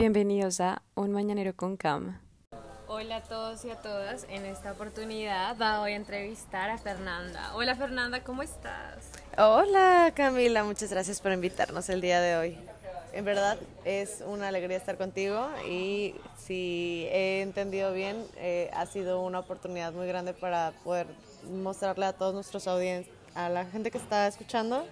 Bienvenidos a Un Mañanero con Cam. Hola a todos y a todas. En esta oportunidad voy a entrevistar a Fernanda. Hola Fernanda, ¿cómo estás? Hola Camila, muchas gracias por invitarnos el día de hoy. En verdad es una alegría estar contigo y si he entendido bien, eh, ha sido una oportunidad muy grande para poder mostrarle a todos nuestros audiencias, a la gente que está escuchando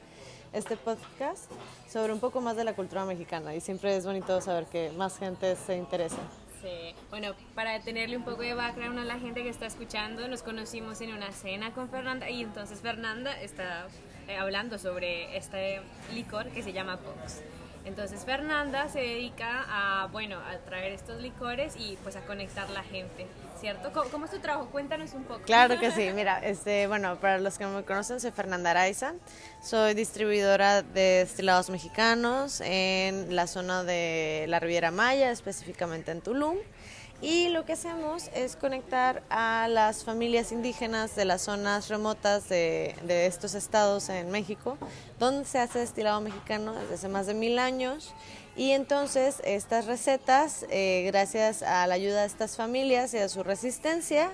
este podcast sobre un poco más de la cultura mexicana y siempre es bonito saber que más gente se interesa. Sí, bueno, para tenerle un poco de background a la gente que está escuchando, nos conocimos en una cena con Fernanda y entonces Fernanda está eh, hablando sobre este licor que se llama Pox. Entonces Fernanda se dedica a, bueno, a traer estos licores y pues a conectar la gente, ¿cierto? ¿Cómo, es tu trabajo? Cuéntanos un poco. Claro que sí, mira, este, bueno, para los que no me conocen, soy Fernanda Araiza, soy distribuidora de destilados mexicanos en la zona de la Riviera Maya, específicamente en Tulum. Y lo que hacemos es conectar a las familias indígenas de las zonas remotas de, estos estados en México, donde se hace destilado mexicano desde hace más de mil años. Y entonces estas recetas, eh, gracias a la ayuda de estas familias y a su resistencia,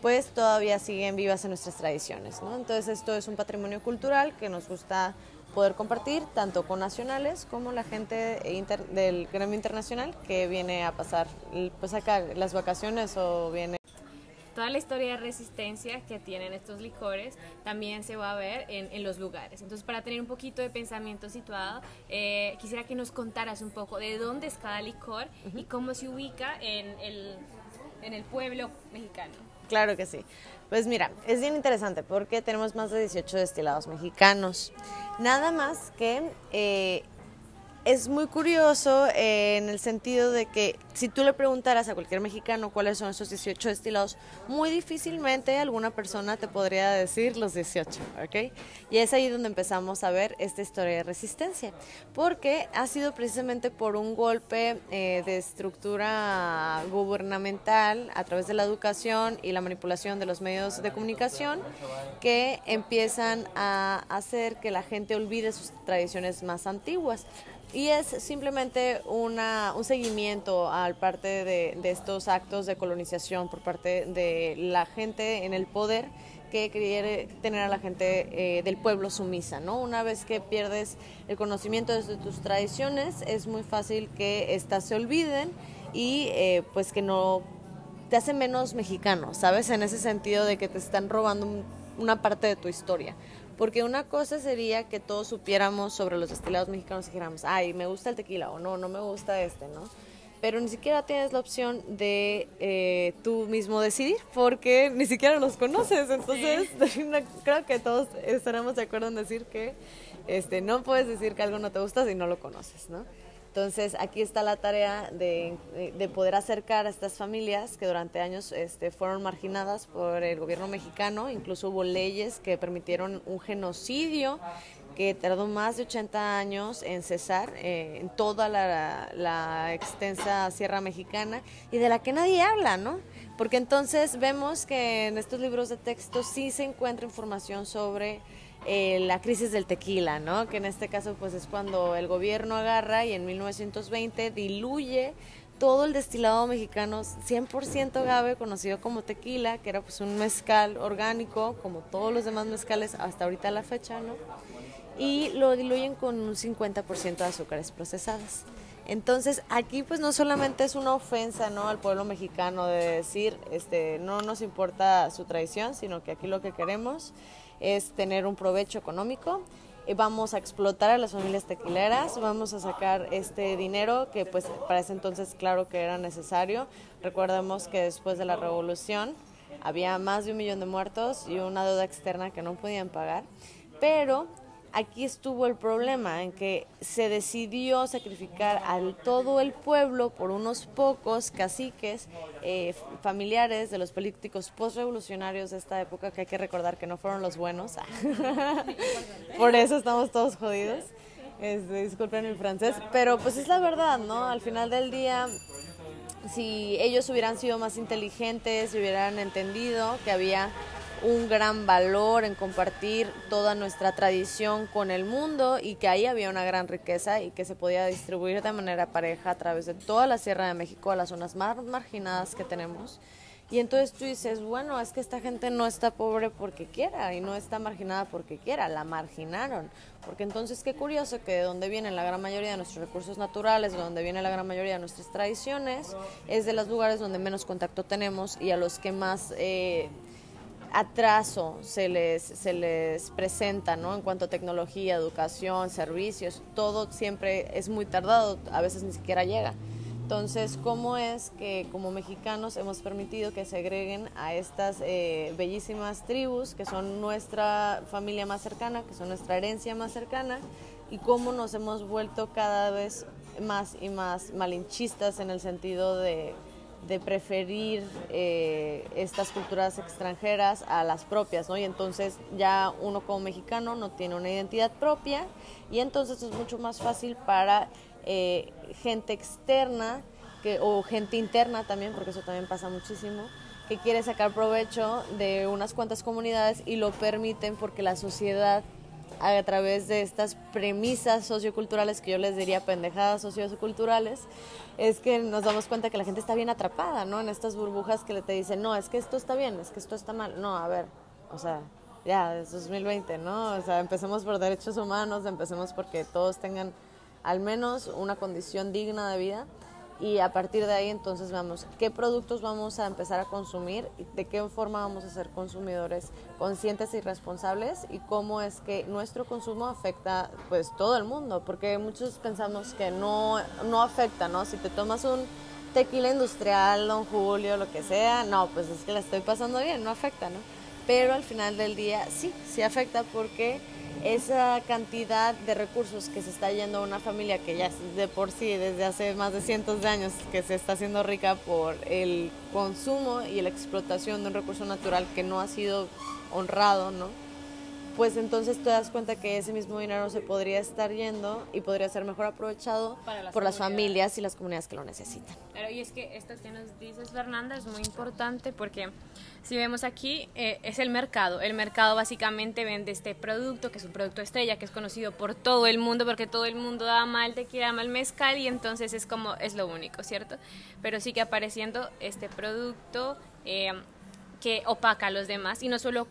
pues todavía siguen vivas en nuestras tradiciones. Entonces esto es un patrimonio cultural que nos gusta poder compartir tanto con nacionales como la gente del gremio internacional que viene a pasar pues acá las vacaciones o viene toda la historia de resistencia que tienen estos licores también se va a ver en, los lugares. Entonces, para tener un poquito de pensamiento situado, eh, quisiera que nos contaras un poco de dónde es cada licor y cómo se ubica en el, en el pueblo mexicano. Claro que sí. Pues mira, es bien interesante porque tenemos más de 18 destilados mexicanos. Nada más que eh, es muy curioso eh, en el sentido de que si tú le preguntaras a cualquier mexicano cuáles son esos 18 destilados, muy difícilmente alguna persona te podría decir los 18, ¿ok? Y es ahí donde empezamos a ver esta historia de resistencia, porque ha sido precisamente por un golpe eh, de estructura gubernamental a través de la educación y la manipulación de los medios de comunicación que empiezan a hacer que la gente olvide sus tradiciones más antiguas. Y es simplemente una, un seguimiento al parte de, estos actos de colonización por parte de la gente en el poder que quiere tener a la gente eh, del pueblo sumisa, ¿no? Una vez que pierdes el conocimiento de tus tradiciones, es muy fácil que éstas se olviden y eh, pues que no te hace menos mexicano, ¿sabes? En ese sentido de que te están robando una parte de tu historia. Porque una cosa sería que todos supiéramos sobre los destilados mexicanos y dijéramos, ay, me gusta el tequila o no, no me gusta este, ¿no? Pero ni siquiera tienes la opción de eh, tú mismo decidir porque ni siquiera los conoces. Entonces, creo que todos estaremos de acuerdo en decir que este, no puedes decir que algo no te gusta si no lo conoces, ¿no? Entonces, aquí está la tarea de, poder acercar a estas familias que durante años este, fueron marginadas por el gobierno mexicano. Incluso hubo leyes que permitieron un genocidio que tardó más de 80 años en cesar eh, en toda la, la, extensa Sierra Mexicana y de la que nadie habla, ¿no? Porque entonces vemos que en estos libros de texto sí se encuentra información sobre eh, la crisis del tequila, ¿no? Que en este caso pues es cuando el gobierno agarra y en 1920 diluye todo el destilado mexicano 100% agave conocido como tequila, que era pues un mezcal orgánico como todos los demás mezcales hasta ahorita la fecha, ¿no? Y lo diluyen con un 50% de azúcares procesadas. Entonces, aquí pues no solamente es una ofensa, ¿no? al pueblo mexicano de decir, este, no nos importa su tradición, sino que aquí lo que queremos es tener un provecho económico. y Vamos a explotar a las familias tequileras, vamos a sacar este dinero que pues para ese entonces claro que era necesario. Recordemos que después de la revolución había más de un millón de muertos y una deuda externa que no podían pagar, pero aquí estuvo el problema, en que se decidió sacrificar a todo el pueblo por unos pocos caciques eh, familiares de los políticos postrevolucionarios de esta época, que hay que recordar que no fueron los buenos. por eso estamos todos jodidos. Este, disculpen el francés, pero pues es la verdad, ¿no? Al final del día, si ellos hubieran sido más inteligentes, hubieran entendido que había un gran valor en compartir toda nuestra tradición con el mundo y que ahí había una gran riqueza y que se podía distribuir de manera pareja a través de toda la Sierra de México a las zonas más marginadas que tenemos. Y entonces tú dices, bueno, es que esta gente no está pobre porque quiera y no está marginada porque quiera, la marginaron. Porque entonces qué curioso que de donde vienen la gran mayoría de nuestros recursos naturales, de donde viene la gran mayoría de nuestras tradiciones, es de los lugares donde menos contacto tenemos y a los que más eh, atraso se les, se les presenta, ¿no? En cuanto a tecnología, educación, servicios, todo siempre es muy tardado, a veces ni siquiera llega. Entonces, ¿cómo es que como mexicanos hemos permitido que se agreguen a estas eh, bellísimas tribus que son nuestra familia más cercana, que son nuestra herencia más cercana, y cómo nos hemos vuelto cada vez más y más malinchistas en el sentido de, de preferir eh, estas culturas extranjeras a las propias, ¿no? Y entonces ya uno como mexicano no tiene una identidad propia y entonces es mucho más fácil para eh, gente externa que, o gente interna también, porque eso también pasa muchísimo, que quiere sacar provecho de unas cuantas comunidades y lo permiten porque la sociedad a través de estas premisas socioculturales que yo les diría pendejadas socioculturales, es que nos damos cuenta que la gente está bien atrapada, ¿no? En estas burbujas que le te dicen, no, es que esto está bien, es que esto está mal. No, a ver, o sea, ya, es 2020, ¿no? O sea, empecemos por derechos humanos, empecemos porque todos tengan al menos una condición digna de vida y a partir de ahí entonces vamos qué productos vamos a empezar a consumir de qué forma vamos a ser consumidores conscientes y responsables y cómo es que nuestro consumo afecta pues todo el mundo porque muchos pensamos que no no afecta no si te tomas un tequila industrial don Julio lo que sea no pues es que la estoy pasando bien no afecta no pero al final del día sí sí afecta porque esa cantidad de recursos que se está yendo a una familia que ya de por sí desde hace más de cientos de años que se está haciendo rica por el consumo y la explotación de un recurso natural que no ha sido honrado, ¿no? Pues entonces te das cuenta que ese mismo dinero se podría estar yendo y podría ser mejor aprovechado por las familias y las comunidades que lo necesitan. Claro, y es que esto que nos dices, Fernanda, es muy importante porque si vemos aquí, eh, es el mercado. El mercado básicamente vende este producto, que es un producto estrella, que es conocido por todo el mundo, porque todo el mundo ama el tequila, ama el mezcal, y entonces es como, es lo único, ¿cierto? Pero sigue apareciendo este producto. Eh, que opaca a los demás y no solo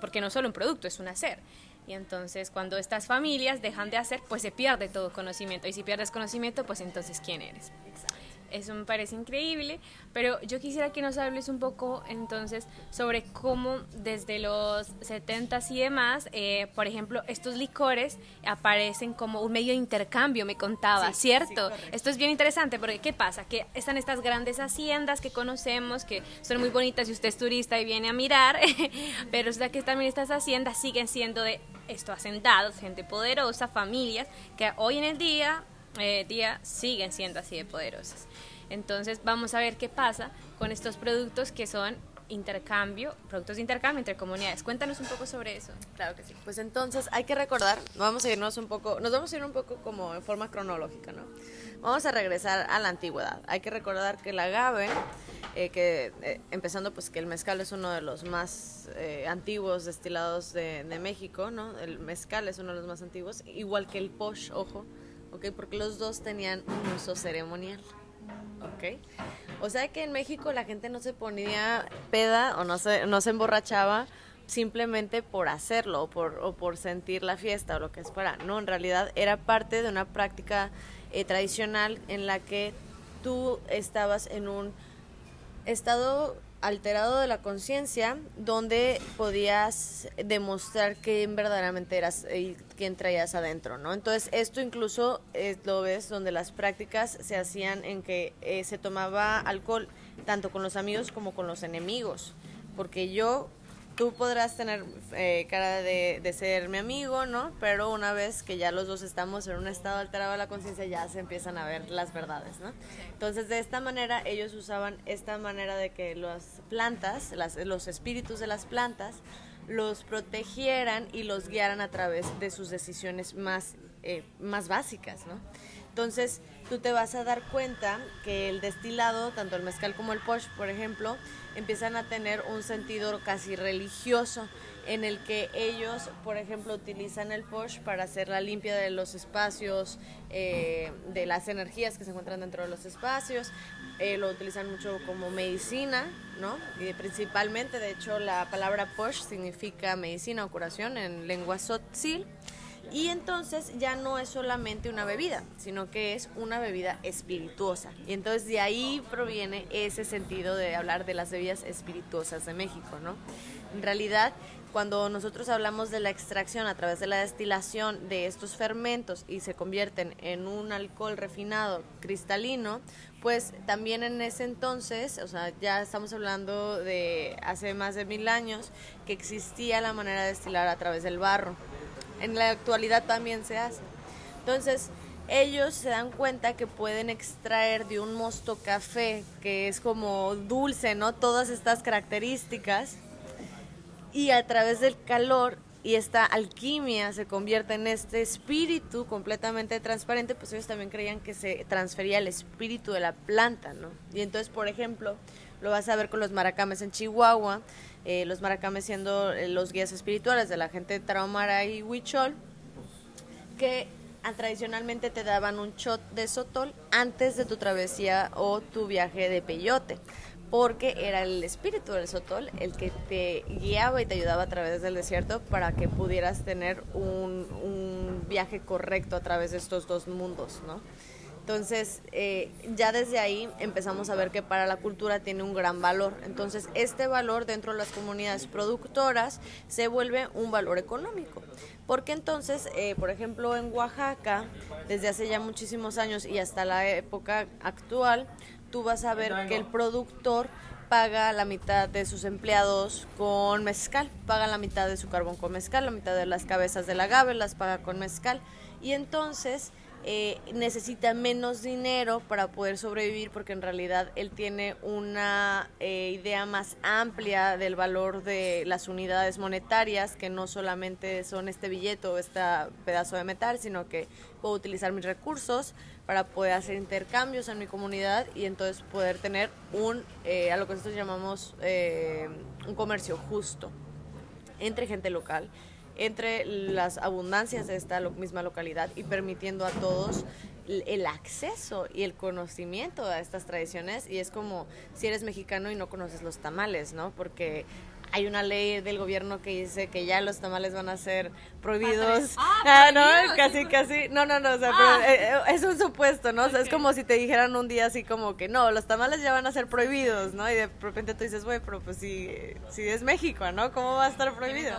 porque no solo un producto es un hacer. Y entonces cuando estas familias dejan de hacer pues se pierde todo conocimiento y si pierdes conocimiento pues entonces quién eres eso me parece increíble, pero yo quisiera que nos hables un poco entonces sobre cómo desde los 70s y demás, eh, por ejemplo, estos licores aparecen como un medio de intercambio, me contaba, ¿cierto? Esto es bien interesante porque ¿qué pasa? Que están estas grandes haciendas que conocemos, que son muy bonitas si usted es turista y viene a mirar, pero es que también estas haciendas siguen siendo de estos hacendados, gente poderosa, familias que hoy en el día eh, día siguen siendo así de poderosas. Entonces vamos a ver qué pasa con estos productos que son intercambio, productos de intercambio entre comunidades. Cuéntanos un poco sobre eso. Claro que sí. Pues entonces hay que recordar, vamos a irnos un poco, nos vamos a ir un poco como en forma cronológica, ¿no? Vamos a regresar a la antigüedad. Hay que recordar que el agave, eh, que eh, empezando pues que el mezcal es uno de los más eh, antiguos destilados de, de, México, ¿no? El mezcal es uno de los más antiguos, igual que el posh, ojo, ¿ok? Porque los dos tenían un uso ceremonial. ¿Ok? O sea que en México la gente no se ponía peda o no se, no se emborrachaba simplemente por hacerlo o por, o por sentir la fiesta o lo que fuera. No, en realidad era parte de una práctica eh, tradicional en la que tú estabas en un estado alterado de la conciencia donde podías demostrar que verdaderamente eras y quién traías adentro, ¿no? Entonces esto incluso eh, lo ves donde las prácticas se hacían en que eh, se tomaba alcohol tanto con los amigos como con los enemigos, porque yo tú podrás tener eh, cara de, de, ser mi amigo, ¿no? Pero una vez que ya los dos estamos en un estado alterado de la conciencia, ya se empiezan a ver las verdades, ¿no? Entonces, de esta manera, ellos usaban esta manera de que las plantas, las, los espíritus de las plantas, los protegieran y los guiaran a través de sus decisiones más, eh, más básicas, ¿no? Entonces, tú te vas a dar cuenta que el destilado, tanto el mezcal como el posh, por ejemplo, empiezan a tener un sentido casi religioso en el que ellos, por ejemplo, utilizan el posh para hacer la limpia de los espacios, eh, de las energías que se encuentran dentro de los espacios, eh, lo utilizan mucho como medicina, ¿no? Y principalmente, de hecho, la palabra posh significa medicina o curación en lengua sotzil. Y entonces ya no es solamente una bebida, sino que es una bebida espirituosa. Y entonces de ahí proviene ese sentido de hablar de las bebidas espirituosas de México, ¿no? En realidad, cuando nosotros hablamos de la extracción a través de la destilación de estos fermentos y se convierten en un alcohol refinado cristalino, pues también en ese entonces, o sea, ya estamos hablando de hace más de mil años, que existía la manera de destilar a través del barro. En la actualidad también se hace. Entonces, ellos se dan cuenta que pueden extraer de un mosto café, que es como dulce, ¿no? Todas estas características. Y a través del calor y esta alquimia se convierte en este espíritu completamente transparente, pues ellos también creían que se transfería el espíritu de la planta, ¿no? Y entonces, por ejemplo, lo vas a ver con los maracames en Chihuahua, eh, los maracames siendo eh, los guías espirituales de la gente Traumara y Huichol, que tradicionalmente te daban un shot de sotol antes de tu travesía o tu viaje de peyote porque era el espíritu del sotol el que te guiaba y te ayudaba a través del desierto para que pudieras tener un viaje correcto a través de estos dos mundos, ¿no? Entonces, eh, ya desde ahí empezamos a ver que para la cultura tiene un gran valor. Entonces, este valor dentro de las comunidades productoras se vuelve un valor económico. Porque entonces, eh, por ejemplo, en Oaxaca, desde hace ya muchísimos años y hasta la época actual, tú vas a ver que el productor paga la mitad de sus empleados con mezcal, paga la mitad de su carbón con mezcal, la mitad de las cabezas del agave las paga con mezcal. Y entonces eh, necesita menos dinero para poder sobrevivir porque en realidad él tiene una eh, idea más amplia del valor de las unidades monetarias que no solamente son este billete o este pedazo de metal, sino que puedo utilizar mis recursos para poder hacer intercambios en mi comunidad y entonces poder tener un, eh, a lo que nosotros llamamos un comercio justo entre gente local entre las abundancias de esta misma localidad y permitiendo a todos el acceso y el conocimiento a estas tradiciones y es como si eres mexicano y no conoces los tamales, ¿no? Porque hay una ley del gobierno que dice que ya los tamales van a ser prohibidos. Ah, ah no, casi, casi. No, no, no, o sea, ah. pero, eh, eh, es un supuesto, ¿no? O sea, es como si te dijeran un día así como que no, los tamales ya van a ser prohibidos, ¿no? Y de repente tú dices, güey, pero pues si, si es México, ¿no? ¿Cómo va a estar prohibido?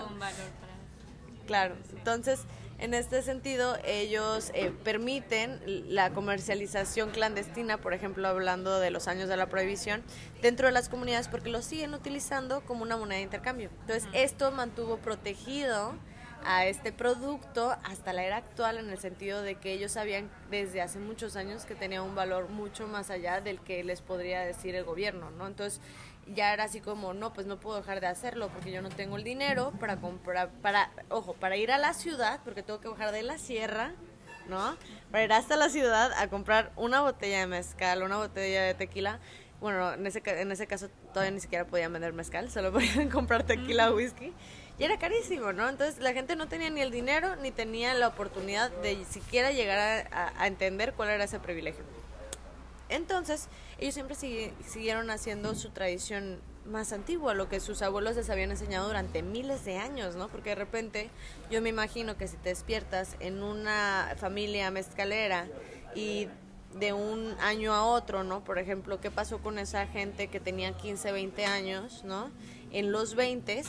Claro, entonces en este sentido ellos eh, permiten la comercialización clandestina, por ejemplo hablando de los años de la prohibición, dentro de las comunidades porque lo siguen utilizando como una moneda de intercambio. Entonces esto mantuvo protegido a este producto hasta la era actual en el sentido de que ellos sabían desde hace muchos años que tenía un valor mucho más allá del que les podría decir el gobierno, ¿no? Entonces ya era así como, no, pues no puedo dejar de hacerlo porque yo no tengo el dinero para comprar, para, ojo, para ir a la ciudad, porque tengo que bajar de la sierra, ¿no? Para ir hasta la ciudad a comprar una botella de mezcal, una botella de tequila. Bueno, en ese, en ese caso todavía ni siquiera podían vender mezcal, solo podían comprar tequila o whisky. Y era carísimo, ¿no? Entonces la gente no tenía ni el dinero ni tenía la oportunidad de siquiera llegar a entender cuál era ese privilegio. Entonces, ellos siempre siguieron haciendo su tradición más antigua, lo que sus abuelos les habían enseñado durante miles de años, ¿no? Porque de repente yo me imagino que si te despiertas en una familia mezcalera y de un año a otro, ¿no? Por ejemplo, ¿qué pasó con esa gente que tenía 15, 20 años, ¿no? En los 20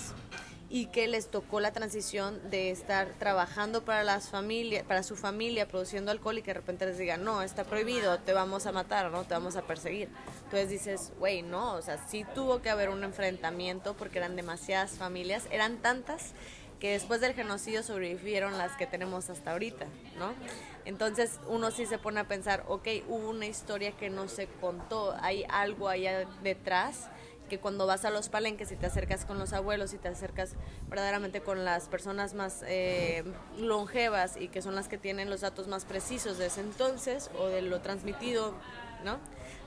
y que les tocó la transición de estar trabajando para las familias, para su familia, produciendo alcohol y que de repente les digan, no, está prohibido, te vamos a matar, ¿no? Te vamos a perseguir. Entonces dices, güey, no, o sea, sí tuvo que haber un enfrentamiento porque eran demasiadas familias, eran tantas que después del genocidio sobrevivieron las que tenemos hasta ahorita, ¿no? Entonces uno sí se pone a pensar, ok, hubo una historia que no se contó, hay algo allá detrás que cuando vas a los palenques y te acercas con los abuelos y te acercas verdaderamente con las personas más eh, longevas y que son las que tienen los datos más precisos de ese entonces o de lo transmitido, ¿no?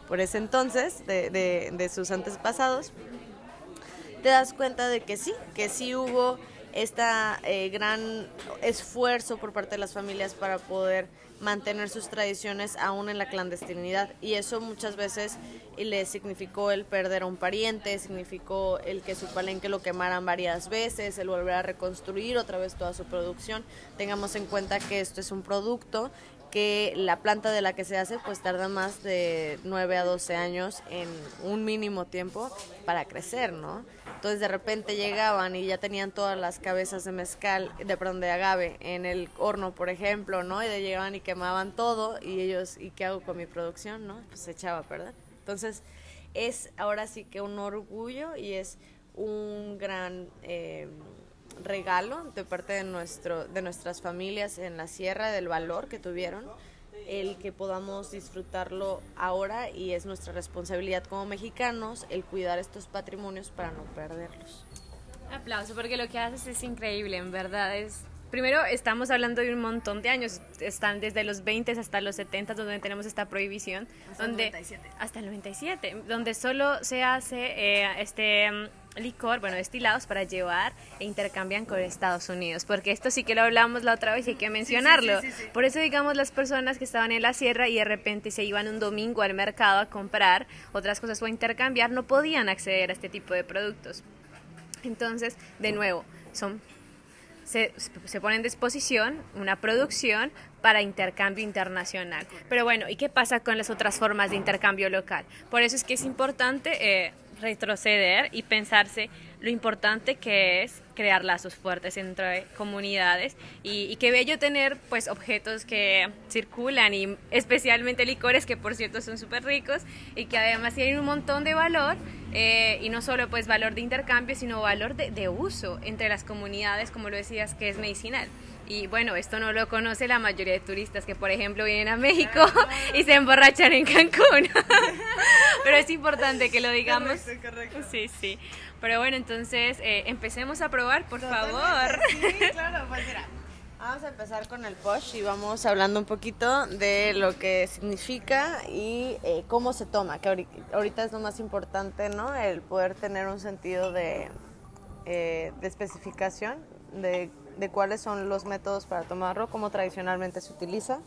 Por ese entonces, de, sus antepasados, te das cuenta de que sí, que sí hubo este gran esfuerzo por parte de las familias para poder mantener sus tradiciones aún en la clandestinidad y eso muchas veces le significó el perder a un pariente, significó el que su palenque lo quemaran varias veces, el volver a reconstruir otra vez toda su producción. Tengamos en cuenta que esto es un producto que la planta de la que se hace pues tarda más de 9 a 12 años en un mínimo tiempo para crecer, ¿no? Entonces de repente llegaban y ya tenían todas las cabezas de mezcal, de perdón, de agave en el horno, por ejemplo, ¿no? Y de llegaban y quemaban todo y ellos, ¿y qué hago con mi producción, no? Pues se echaba a perder. Entonces es ahora sí que un orgullo y es un gran... Eh, regalo de parte de, nuestro, de nuestras familias en la sierra, del valor que tuvieron, el que podamos disfrutarlo ahora y es nuestra responsabilidad como mexicanos el cuidar estos patrimonios para no perderlos. Aplauso, porque lo que haces es increíble, en verdad. Es primero estamos hablando de un montón de años, están desde los 20 hasta los 70 donde tenemos esta prohibición, hasta donde el 97. hasta el 97, donde solo se hace eh, este licor, bueno, destilados para llevar e intercambian con Estados Unidos, porque esto sí que lo hablamos la otra vez y hay que mencionarlo. Por eso, digamos, las personas que estaban en la sierra y de repente se iban un domingo al mercado a comprar otras cosas o a intercambiar, no podían acceder a este tipo de productos. Entonces, de nuevo, son se, se, pone en disposición una producción para intercambio internacional. Pero bueno, ¿y qué pasa con las otras formas de intercambio local? Por eso es que es importante eh, retroceder y pensarse lo importante que es crear lazos fuertes entre comunidades y, y qué bello tener pues objetos que circulan y especialmente licores que por cierto son súper ricos y que además tienen un montón de valor eh, y no solo pues valor de intercambio sino valor de, de uso entre las comunidades como lo decías que es medicinal. Y bueno, esto no lo conoce la mayoría de turistas que, por ejemplo, vienen a México y se emborrachan en Cancún. Pero es importante que lo digamos. Correcto, correcto. Sí, sí. Pero bueno, entonces eh, empecemos a probar, por favor. Sí, claro, pues mira. Vamos a empezar con el posh y vamos hablando un poquito de lo que significa y eh, cómo se toma, que ahorita, ahorita, es lo más importante, ¿no? El poder tener un sentido de, eh, de especificación de de cuáles son los métodos para tomarlo, cómo tradicionalmente se utiliza.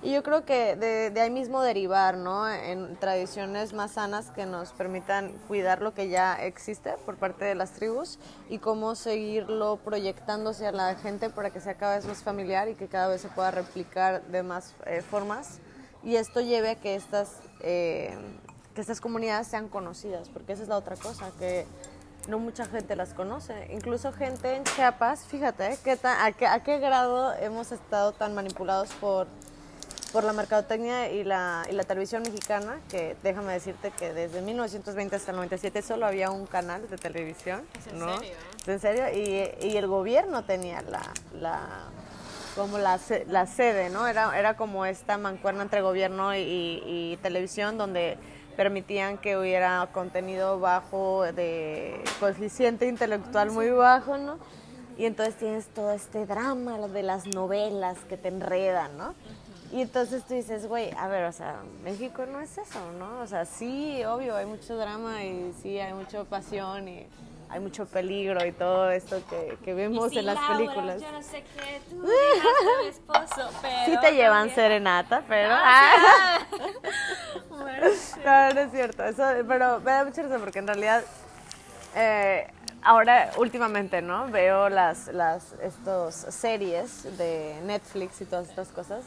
Y yo creo que de, de, ahí mismo derivar, ¿no? En tradiciones más sanas que nos permitan cuidar lo que ya existe por parte de las tribus y cómo seguirlo proyectándose a la gente para que sea cada vez más familiar y que cada vez se pueda replicar de más eh, formas. Y esto lleve a que estas, eh, que estas comunidades sean conocidas, porque esa es la otra cosa, que no mucha gente las conoce. Incluso gente en Chiapas, fíjate, ¿qué a, qué, ¿a qué grado hemos estado tan manipulados por, por la mercadotecnia y la, y la televisión mexicana? Que déjame decirte que desde 1920 hasta el 97 solo había un canal de televisión. ¿Es en ¿no? serio? ¿Es en serio? Y, y el gobierno tenía la... la como la, la sede, ¿no? Era, era como esta mancuerna entre gobierno y, y, y televisión donde permitían que hubiera contenido bajo de coeficiente intelectual muy bajo, ¿no? Y entonces tienes todo este drama de las novelas que te enredan, ¿no? Y entonces tú dices, güey, a ver, o sea, México no es eso, ¿no? O sea, sí, obvio, hay mucho drama y sí, hay mucha pasión y hay mucho peligro y todo esto que, que vemos en las Laura, películas. Yo no sé qué, tú dejaste a mi esposo, pero... Sí te llevan también- serenata, pero... Ah, Bueno, sí. No, no es cierto. Eso, pero me da mucha risa porque en realidad eh, ahora últimamente, ¿no? Veo las, las estos series de Netflix y todas estas cosas,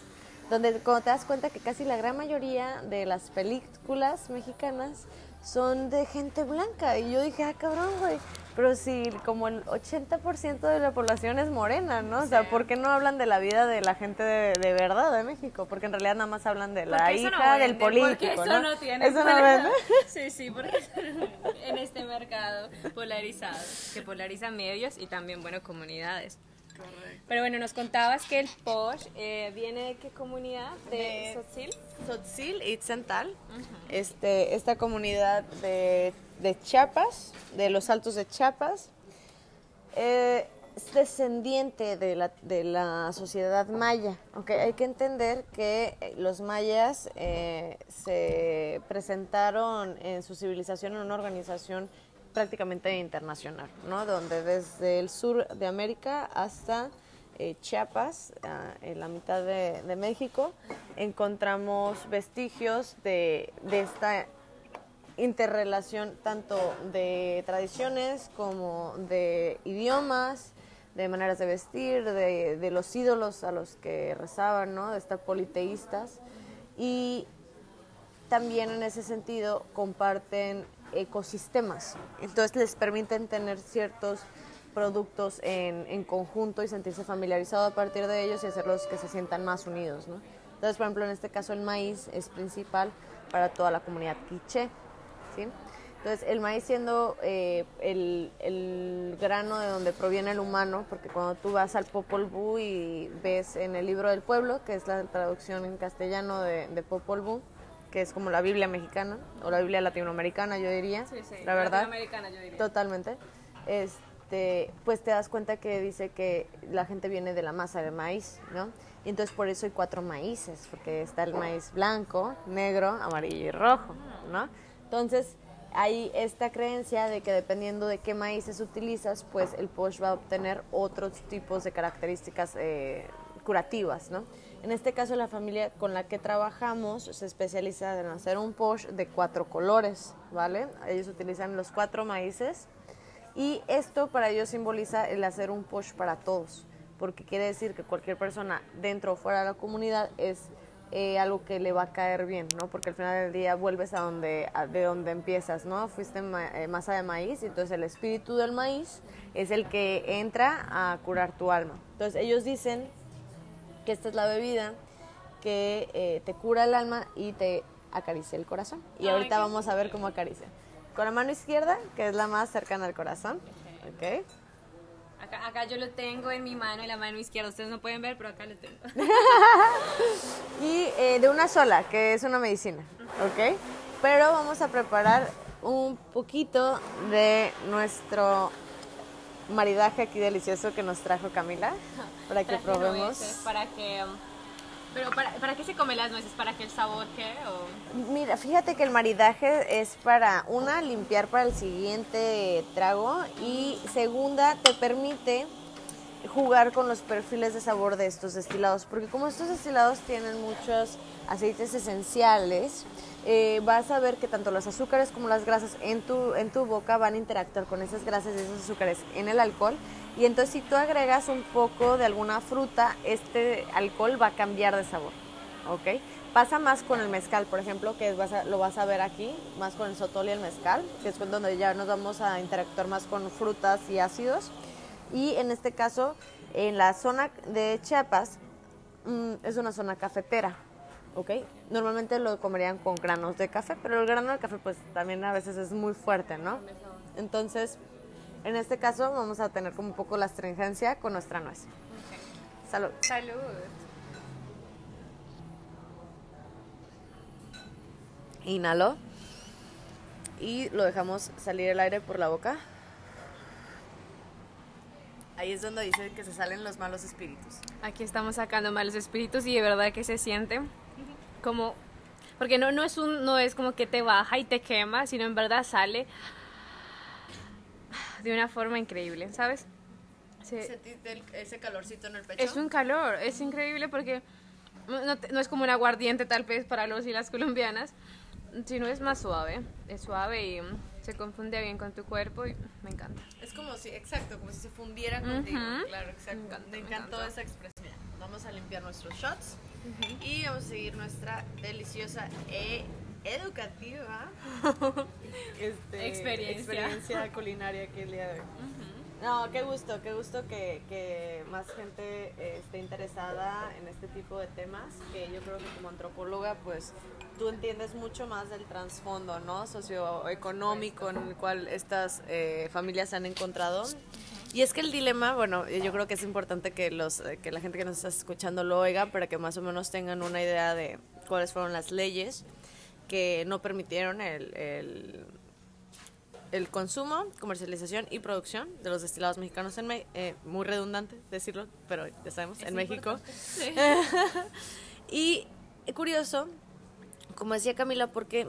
donde cuando te das cuenta que casi la gran mayoría de las películas mexicanas son de gente blanca. Y yo dije, ah, cabrón, güey. Pero si como el 80% de la población es morena, ¿no? O sea, ¿por qué no hablan de la vida de la gente de, de verdad de México? Porque en realidad nada más hablan de la hija no del político, eso no, tiene Eso no vende. Sí, sí, porque en este mercado polarizado, que polariza medios y también, bueno, comunidades. Pero bueno, nos contabas que el Posh eh, viene de qué comunidad? De, De- Sotzil. Tzotzil y Tzental, este, esta comunidad de, de Chiapas, de los Altos de Chiapas. Eh, es descendiente de la, de la sociedad maya. Okay, hay que entender que los mayas eh, se presentaron en su civilización en una organización prácticamente internacional, ¿no? donde desde el sur de América hasta eh, Chiapas, ah, en la mitad de, México, encontramos vestigios de, de esta interrelación tanto de tradiciones como de idiomas, de maneras de vestir, de, de, los ídolos a los que rezaban, ¿no? de estar politeístas. Y también en ese sentido comparten ecosistemas. Entonces les permiten tener ciertos productos en, en conjunto y sentirse familiarizados a partir de ellos y hacerlos que se sientan más unidos. ¿no? Entonces, por ejemplo, en este caso el maíz es principal para toda la comunidad quiché. ¿sí? Entonces, el maíz siendo eh, el, el, grano de donde proviene el humano, porque cuando tú vas al Popol Vuh y ves en el libro del pueblo, que es la traducción en castellano de, de Popol Vuh, que es como la Biblia mexicana, o la Biblia latinoamericana, yo diría, Sí, sí, la verdad. latinoamericana, yo diría. Totalmente. Este, pues te das cuenta que dice que la gente viene de la masa de maíz, ¿no? Y entonces por eso hay cuatro maíces, porque está el maíz blanco, negro, amarillo y rojo, ¿no? Entonces hay esta creencia de que dependiendo de qué maíces utilizas, pues el posh va a obtener otros tipos de características eh, curativas, ¿no? En este caso, la familia con la que trabajamos se especializa en hacer un posh de cuatro colores, ¿vale? Ellos utilizan los cuatro maíces y esto para ellos simboliza el hacer un posh para todos, porque quiere decir que cualquier persona dentro o fuera de la comunidad es eh, algo que le va a caer bien, ¿no? Porque al final del día vuelves a donde, de donde empiezas, ¿no? Fuiste ma eh, masa de maíz y entonces el espíritu del maíz es el que entra a curar tu alma. Entonces ellos dicen que esta es la bebida que eh, te cura el alma y te acaricia el corazón. Y Ay, ahorita vamos a ver cómo acaricia. Con la mano izquierda, que es la más cercana al corazón. ¿Ok? Acá, acá yo lo tengo en mi mano, en la mano izquierda. Ustedes no pueden ver, pero acá lo tengo. Y eh, de una sola, que es una medicina. ¿Ok? Pero vamos a preparar un poquito de nuestro maridaje aquí delicioso que nos trajo Camila para que Traje probemos. nueces, Para que... Pero para, ¿para qué se comen las nueces? ¿Para que el sabor qué? O... Mira, fíjate que el maridaje es para, una, limpiar para el siguiente trago y segunda, te permite jugar con los perfiles de sabor de estos destilados, porque como estos destilados tienen muchos aceites esenciales, eh, vas a ver que tanto los azúcares como las grasas en tu, en tu boca van a interactuar con esas grasas y esos azúcares en el alcohol. Y entonces si tú agregas un poco de alguna fruta, este alcohol va a cambiar de sabor. ¿ok? Pasa más con el mezcal, por ejemplo, que vas a- lo vas a ver aquí, más con el sotol y el mezcal, que es donde ya nos vamos a interactuar más con frutas y ácidos. Y en este caso, en la zona de Chiapas, mm, es una zona cafetera, ¿ok? Normalmente lo comerían con granos de café, pero el grano de café pues también a veces es muy fuerte, ¿no? Entonces, en este caso vamos a tener como un poco la astringencia con nuestra nuez. Salud. Salud. Inhalo. Y lo dejamos salir el aire por la boca. Ahí es donde dice que se salen los malos espíritus. Aquí estamos sacando malos espíritus y de verdad que se siente como porque no no es un no es como que te baja y te quema, sino en verdad sale de una forma increíble, ¿sabes? Se- ¿Sentiste ese calorcito en el pecho? es un calor, es increíble porque no, no es como un aguardiente tal vez para los y las colombianas, sino es más suave, es suave y mm, se confunde bien con tu cuerpo y me encanta. Es como si, exacto, como si se fundiera Ujú. contigo. Claro, exacto. Me encanta, me me encantó encanta. esa expresión. Vamos a limpiar nuestros shots y vamos a seguir nuestra deliciosa e educativa este, Experiencia. experiencia culinaria que el día de hoy. No, qué gusto, qué gusto que, que más gente eh, esté interesada en este tipo de temas, que yo creo que como antropóloga, pues tú entiendes mucho más del trasfondo, ¿no? Socioeconómico en el cual estas eh, familias se han encontrado. Y es que el dilema, bueno, yo creo que es importante que, los, eh, que la gente que nos está escuchando lo oiga para que más o menos tengan una idea de cuáles fueron las leyes que no permitieron el, el el consumo, comercialización y producción de los destilados mexicanos en México, eh, muy redundante decirlo, pero ya sabemos, en México. y curioso, como decía Camila, porque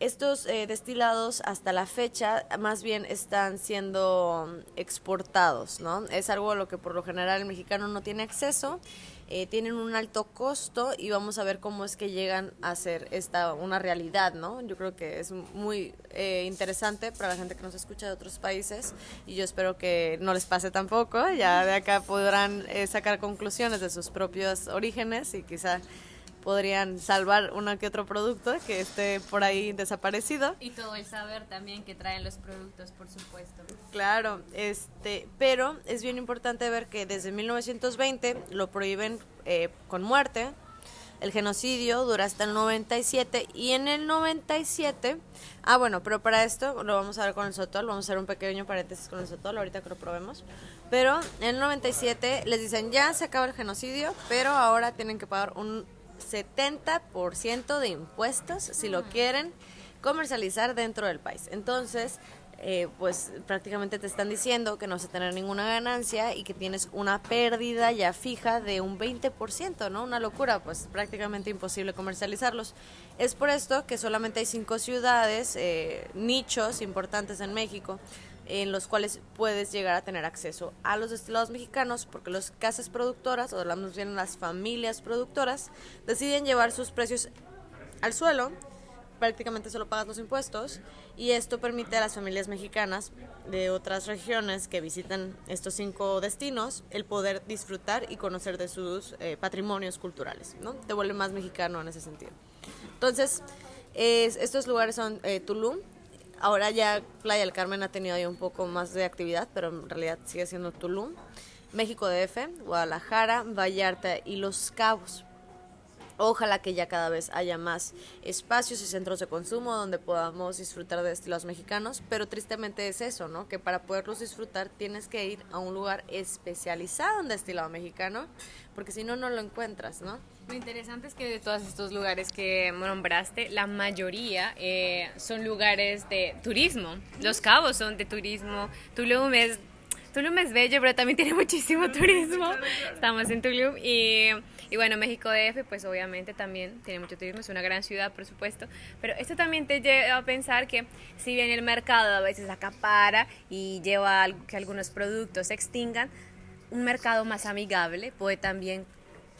estos eh, destilados hasta la fecha más bien están siendo exportados, ¿no? Es algo a lo que por lo general el mexicano no tiene acceso eh, tienen un alto costo y vamos a ver cómo es que llegan a ser esta una realidad, ¿no? Yo creo que es muy eh, interesante para la gente que nos escucha de otros países y yo espero que no les pase tampoco, ya de acá podrán eh, sacar conclusiones de sus propios orígenes y quizá podrían salvar uno que otro producto que esté por ahí desaparecido. Y todo el saber también que traen los productos, por supuesto. Claro, este, pero es bien importante ver que desde 1920 lo prohíben eh, con muerte. El genocidio dura hasta el 97 y en el 97, ah bueno, pero para esto lo vamos a ver con el sotol, vamos a hacer un pequeño paréntesis con el sotol, ahorita que lo probemos. Pero en el 97 les dicen ya se acaba el genocidio, pero ahora tienen que pagar un 70% de impuestos si lo quieren comercializar dentro del país. Entonces, eh, pues prácticamente te están diciendo que no vas a tener ninguna ganancia y que tienes una pérdida ya fija de un 20%, ¿no? Una locura, pues prácticamente imposible comercializarlos. Es por esto que solamente hay cinco ciudades, eh, nichos importantes en México, en los cuales puedes llegar a tener acceso a los destilados mexicanos porque las casas productoras, o hablamos bien las familias productoras, deciden llevar sus precios al suelo, prácticamente solo pagas los impuestos y esto permite a las familias mexicanas de otras regiones que visitan estos cinco destinos el poder disfrutar y conocer de sus eh, patrimonios culturales, ¿no? Te vuelve más mexicano en ese sentido. Entonces, estos lugares son eh, Tulum, Ahora ya Playa del Carmen ha tenido ahí un poco más de actividad, pero en realidad sigue siendo Tulum, México DF, Guadalajara, Vallarta y Los Cabos. Ojalá que ya cada vez haya más espacios y centros de consumo donde podamos disfrutar de estilos mexicanos, pero tristemente es eso, ¿no? Que para poderlos disfrutar tienes que ir a un lugar especializado en destilado mexicano, porque si no, no lo encuentras, ¿no? Lo interesante es que de todos estos lugares que nombraste, la mayoría eh, son lugares de turismo. Los Cabos son de turismo, Tulum es Tulum es bello, pero también tiene muchísimo turismo. Estamos en Tulum y, y, bueno, México DF, pues obviamente también tiene mucho turismo, es una gran ciudad, por supuesto. Pero esto también te lleva a pensar que si bien el mercado a veces acapara y lleva a que algunos productos se extingan, un mercado más amigable puede también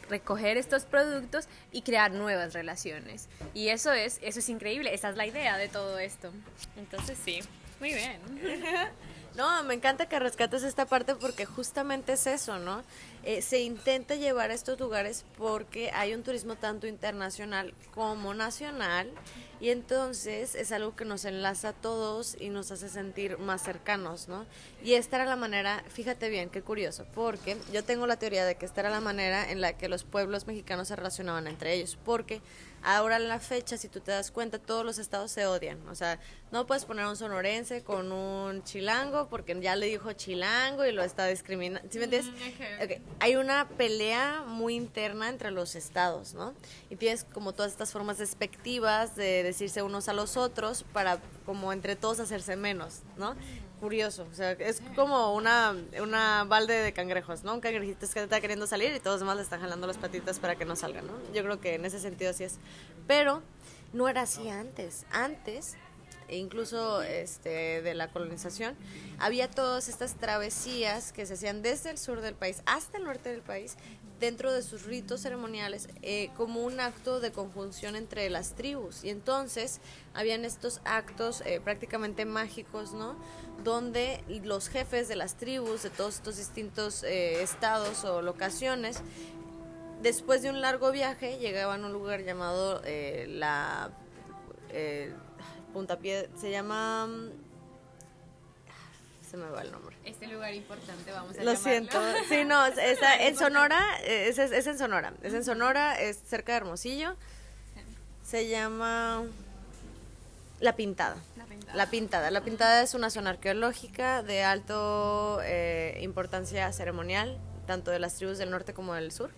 recoger estos productos y crear nuevas relaciones. Y eso es, eso es increíble, esa es la idea de todo esto. Entonces sí, muy bien. No, me encanta que rescates esta parte porque justamente es eso, ¿no? Eh, se intenta llevar a estos lugares porque hay un turismo tanto internacional como nacional y entonces es algo que nos enlaza a todos y nos hace sentir más cercanos, ¿no? Y esta era la manera, fíjate bien, qué curioso, porque yo tengo la teoría de que esta era la manera en la que los pueblos mexicanos se relacionaban entre ellos, porque Ahora en la fecha, si tú te das cuenta, todos los estados se odian. O sea, no puedes poner un sonorense con un chilango porque ya le dijo chilango y lo está discriminando. ¿Sí me entiendes? Hay una pelea muy interna entre los estados, ¿no? Y tienes como todas estas formas despectivas de decirse unos a los otros para como entre todos hacerse menos, ¿no? curioso. O sea, es como una, una balde de cangrejos, ¿no? Un cangrejito que está queriendo salir y todos los demás le están jalando las patitas para que no salga, ¿no? Yo creo que en ese sentido así es. Pero no era así antes. Antes, e incluso este, de la colonización, había todas estas travesías que se hacían desde el sur del país hasta el norte del país dentro de sus ritos ceremoniales eh, como un acto de conjunción entre las tribus. Y entonces habían estos actos eh, prácticamente mágicos, ¿no? Donde los jefes de las tribus, de todos estos distintos eh, estados o locaciones, después de un largo viaje, llegaban a un lugar llamado la Puntapié, se llama se me va el nombre. Este lugar importante, vamos a Lo siento. Sí, no, está en Sonora, es, es, en Sonora. Es en Sonora, es cerca de Hermosillo. Se llama La Pintada. La Pintada. La Pintada, es una zona arqueológica de alto eh, importancia ceremonial, tanto de las tribus del norte como del sur,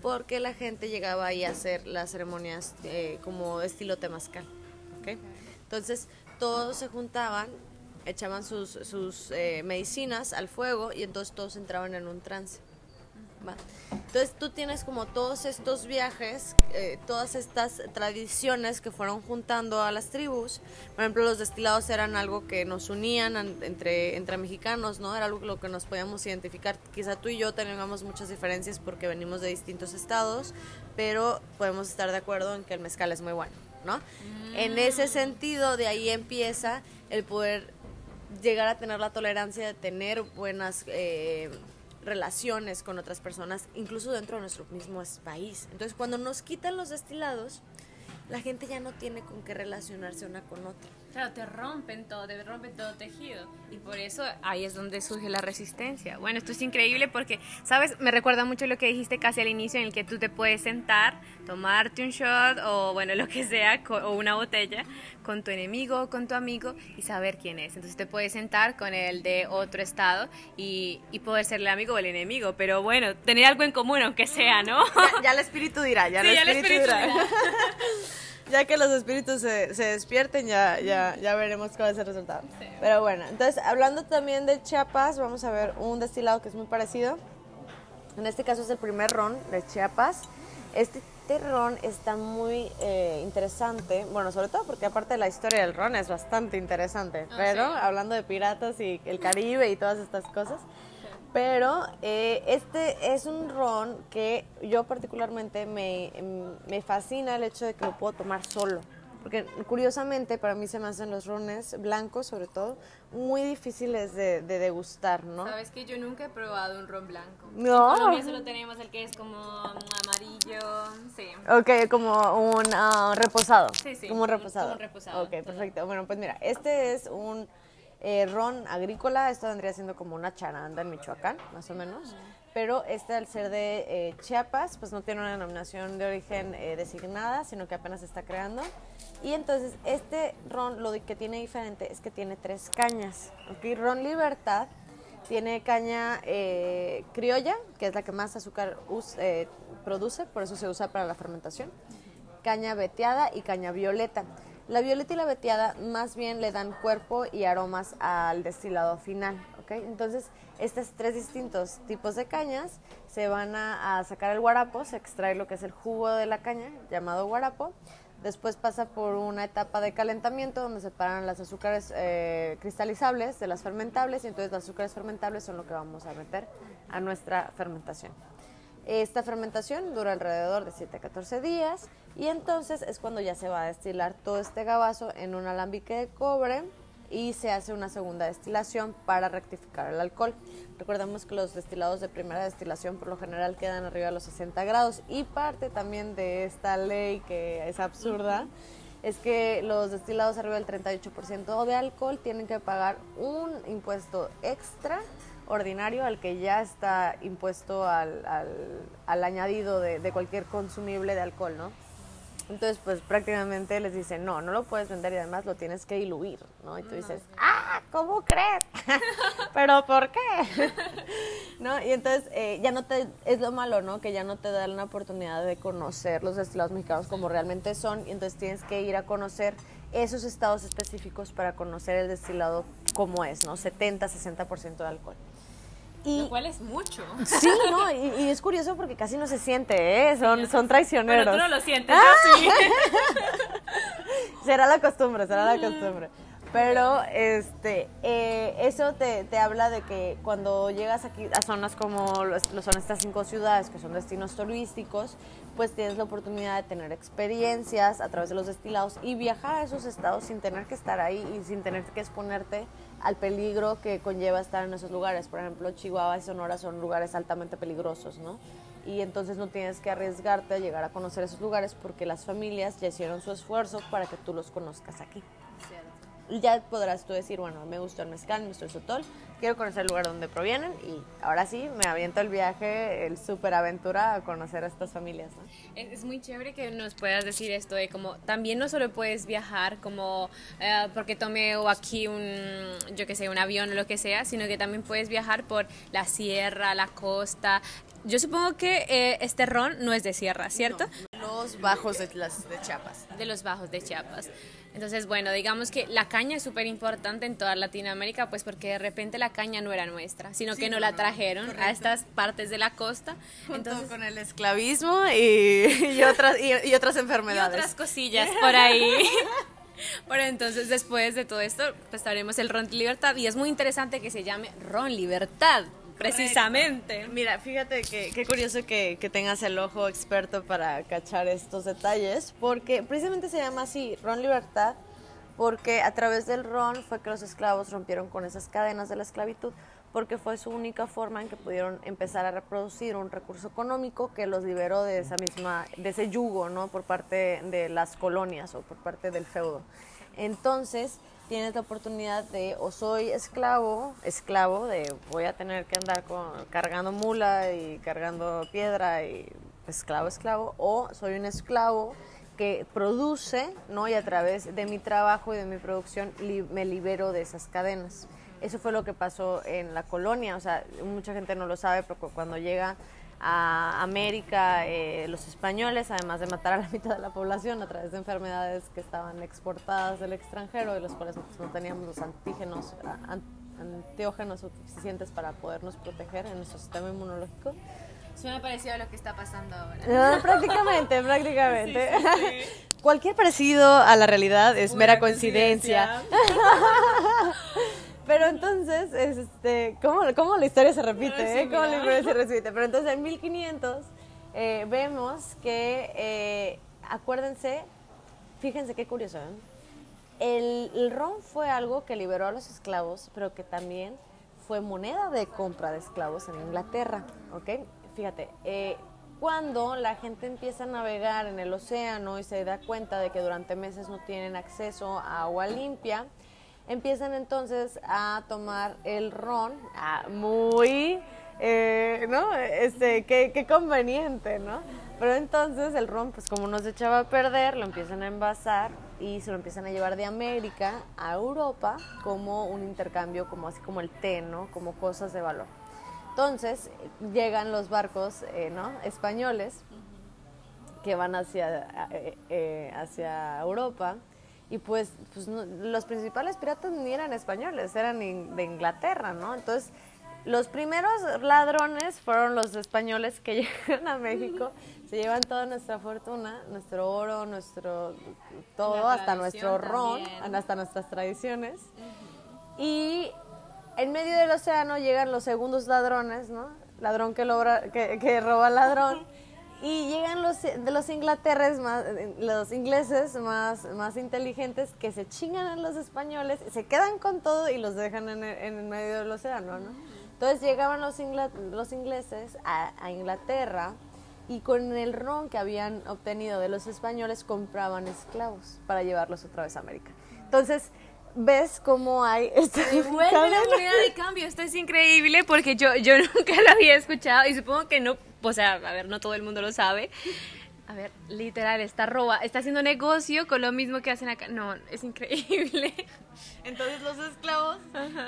porque la gente llegaba ahí a hacer las ceremonias eh, como estilo temazcal. ¿okay? Entonces, todos se juntaban echaban sus, sus eh, medicinas al fuego y entonces todos entraban en un trance. ¿va? Entonces tú tienes como todos estos viajes, eh, todas estas tradiciones que fueron juntando a las tribus. Por ejemplo, los destilados eran algo que nos unían an- entre, entre mexicanos, ¿no? Era algo lo que nos podíamos identificar. Quizá tú y yo tengamos muchas diferencias porque venimos de distintos estados, pero podemos estar de acuerdo en que el mezcal es muy bueno, ¿no? En ese sentido, de ahí empieza el poder llegar a tener la tolerancia de tener buenas eh, relaciones con otras personas, incluso dentro de nuestro mismo país. Entonces, cuando nos quitan los destilados, la gente ya no tiene con qué relacionarse una con otra. Claro, te rompen todo, te rompen todo tejido. Y por eso ahí es donde surge la resistencia. Bueno, esto es increíble porque, ¿sabes? Me recuerda mucho lo que dijiste casi al inicio, en el que tú te puedes sentar, tomarte un shot o, bueno, lo que sea, o una botella, con tu enemigo o con tu amigo y saber quién es. Entonces te puedes sentar con el de otro estado y, y poder ser el amigo o el enemigo. Pero bueno, tener algo en común, aunque sea, ¿no? Ya, ya el espíritu dirá, ya, Sí, el, ya el espíritu espíritu dirá. dirá. ya que los espíritus se, se despierten, ya, ya, ya veremos cuál es el resultado. Pero bueno, entonces hablando también de Chiapas, vamos a ver un destilado que es muy parecido. En este caso es el primer ron de Chiapas. Este, este ron está muy eh, interesante, bueno, sobre todo porque aparte de la historia del ron es bastante interesante, Ah, pero sí. hablando de piratas y el Caribe y todas estas cosas. Pero eh, este es un ron que yo particularmente me, em, me fascina el hecho de que lo puedo tomar solo. Porque curiosamente para mí se me hacen los rones blancos, sobre todo, muy difíciles de, de degustar, ¿no? Sabes que yo nunca he probado un ron blanco. No. En Colombia solo tenemos el que es como amarillo, sí. Ok, como un ah, reposado. Sí, sí, Como un reposado. como un reposado, Ok, perfecto. Bueno, pues mira, este es un eh, ron agrícola. Esto vendría siendo como una charanda en Michoacán, más o menos. Pero este, al ser de eh, Chiapas, pues no tiene una denominación de origen eh, designada, sino que apenas se está creando. Y entonces, este ron lo que tiene diferente es que tiene tres cañas. Ok, ron Libertad tiene caña eh, criolla, que es la que más azúcar eh, produce, por eso se usa para la fermentación. Caña veteada y caña violeta. La violeta y la veteada más bien le dan cuerpo y aromas al destilado final. ¿ok? Entonces, estos tres distintos tipos de cañas se van a, sacar el guarapo, se extrae lo que es el jugo de la caña, llamado guarapo. Después pasa por una etapa de calentamiento donde separan las azúcares eh, cristalizables de las fermentables y entonces las azúcares fermentables son lo que vamos a meter a nuestra fermentación. Esta fermentación dura alrededor de 7 a 14 días y entonces es cuando ya se va a destilar todo este gabazo en un alambique de cobre y se hace una segunda destilación para rectificar el alcohol. Recordemos que los destilados de primera destilación por lo general quedan arriba de los 60 grados y parte también de esta ley que es absurda es que los destilados arriba del 38% de alcohol tienen que pagar un impuesto extra ordinario al que ya está impuesto al, al, al añadido de, de cualquier consumible de alcohol, ¿no? Entonces, pues prácticamente les dicen, no, no lo puedes vender y además lo tienes que diluir, ¿no? Y tú dices, ah, ¿cómo crees? ¿Pero por qué? ¿No? Y entonces eh, ya no te, es lo malo, ¿no? Que ya no te dan la oportunidad de conocer los destilados mexicanos como realmente son y entonces tienes que ir a conocer esos estados específicos para conocer el destilado como es, ¿no? 70, 60% de alcohol. Y, Lo cual es mucho. Sí, no, y, y es curioso porque casi no se siente, ¿eh? Son, son traicioneros. Bueno, tú no lo sientes, Ah. yo sí. será la costumbre, será la costumbre. Pero este, eh, eso te, te habla de que cuando llegas aquí a zonas como lo, lo son estas cinco ciudades, que son destinos turísticos, pues tienes la oportunidad de tener experiencias a través de los destilados y viajar a esos estados sin tener que estar ahí y sin tener que exponerte al peligro que conlleva estar en esos lugares. Por ejemplo, Chihuahua y Sonora son lugares altamente peligrosos, ¿no? y entonces no tienes que arriesgarte a llegar a conocer esos lugares porque las familias ya hicieron su esfuerzo para que tú los conozcas aquí. Ya podrás tú decir, bueno, me gustó el mezcal, me gustó el sotol, quiero conocer el lugar donde provienen y ahora sí me aviento el viaje, el super aventura a conocer a estas familias. ¿no? Es, es muy chévere que nos puedas decir esto de como también no solo puedes viajar como eh, porque tomé o aquí un yo que sé un avión o lo que sea sino que también puedes viajar por la sierra la costa yo supongo que eh, este ron no es de sierra cierto Los bajos de, las, de Chiapas. de los bajos de Chiapas Entonces, bueno, digamos que la caña es súper importante en toda Latinoamérica, pues porque de repente la caña no era nuestra, sino que no, la trajeron a estas partes de la costa. Junto Entonces, con el esclavismo y, y otras, y, y otras y enfermedades. otras cosillas por ahí. Bueno, entonces después de todo esto, pues haremos el Ron Libertad y es muy interesante que se llame Ron Libertad, precisamente. Mira, fíjate que qué curioso que, que tengas el ojo experto para cachar estos detalles, porque precisamente se llama así, Ron Libertad, porque a través del ron fue que los esclavos rompieron con esas cadenas de la esclavitud, porque fue su única forma en que pudieron empezar a reproducir un recurso económico que los liberó de esa misma, de ese yugo, ¿no? Por parte de las colonias o por parte del feudo. Entonces, tienes la oportunidad de o soy esclavo, esclavo de voy a tener que andar con, cargando mula y cargando piedra y esclavo, esclavo, o soy un esclavo que produce, ¿no? Y a través de mi trabajo y de mi producción me libero de esas cadenas. Eso fue lo que pasó en la colonia, o sea, mucha gente no lo sabe, pero cu- cuando llega a América eh, los españoles, además de matar a la mitad de la población a través de enfermedades que estaban exportadas del extranjero y los cuales nosotros no teníamos los antígenos, antiógenos suficientes para podernos proteger en nuestro sistema inmunológico. Suena parecido a lo que está pasando ahora. No, prácticamente, prácticamente. Cualquier parecido a la realidad es mera coincidencia. Pero entonces, este, ¿cómo, cómo la historia se repite? eh? ¿Cómo la historia se repite? Pero entonces en 1500 eh, vemos que, eh, acuérdense, fíjense qué curioso, ¿eh? El, el ron fue algo que liberó a los esclavos, pero que también fue moneda de compra de esclavos en Inglaterra, ¿ok? Fíjate, eh, cuando la gente empieza a navegar en el océano y se da cuenta de que durante meses no tienen acceso a agua limpia, empiezan entonces a tomar el ron ah, muy, eh, ¿no? Este, qué, qué conveniente, ¿no? Pero entonces el ron, pues como no se echaba a perder, lo empiezan a envasar y se lo empiezan a llevar de América a Europa como un intercambio, como así como el té, ¿no? Como cosas de valor. Entonces llegan los barcos, eh, ¿no? Españoles que van hacia, eh, eh, hacia Europa y pues, pues no- los principales piratas ni eran españoles, eran in- de Inglaterra, ¿no? Entonces los primeros ladrones fueron los españoles que llegan a México, se llevan toda nuestra fortuna, nuestro oro, nuestro todo, hasta nuestro ron, también. hasta nuestras tradiciones. Y en medio del océano llegan los segundos ladrones, ¿no? Ladrón que, logra, que, que roba ladrón. Y llegan los, de los más, los ingleses más, más inteligentes que se chingan a los españoles, se quedan con todo y los dejan en el, en el medio del océano, ¿no? Entonces llegaban los, ingla- los ingleses a, a Inglaterra y con el ron que habían obtenido de los españoles compraban esclavos para llevarlos otra vez a América. Entonces, ¿ves cómo hay esta moneda de cambio, esto es increíble porque yo, yo nunca lo había escuchado y supongo que no, o sea, a ver, no todo el mundo lo sabe. A ver, literal, está roba, está haciendo negocio con lo mismo que hacen acá. No, es increíble. Entonces los esclavos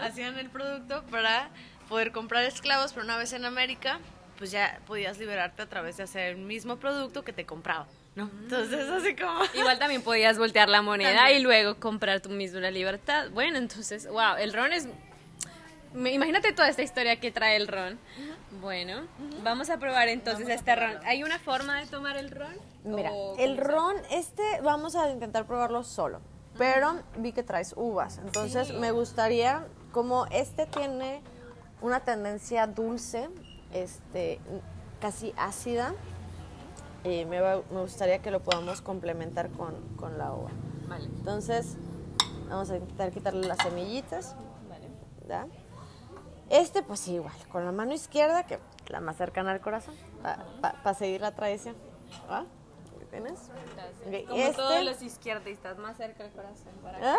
hacían el producto para poder comprar esclavos, pero una vez en América, pues ya podías liberarte a través de hacer el mismo producto que te compraba, ¿no? Entonces así como... Igual también podías voltear la moneda y luego comprar tú mismo la libertad. Bueno, entonces, wow, el ron es... Imagínate toda esta historia que trae el ron. Bueno, vamos a probar entonces este ron. ¿Hay una forma de tomar el ron? Mira, ¿O el ron, este vamos a intentar probarlo solo, pero vi que traes uvas, entonces me gustaría, como este tiene una tendencia dulce, este, casi ácida, eh, me, va- me gustaría que lo podamos complementar con, con la uva. Vale, Entonces, vamos a intentar quitarle las semillitas, vale. ¿da? Este, pues igual, con la mano izquierda, que la más cercana al corazón, para seguir la tradición. ¿Va? ¿Qué tienes? Ok, Como este- todos los izquierdistas, más cerca al corazón. Para Ah,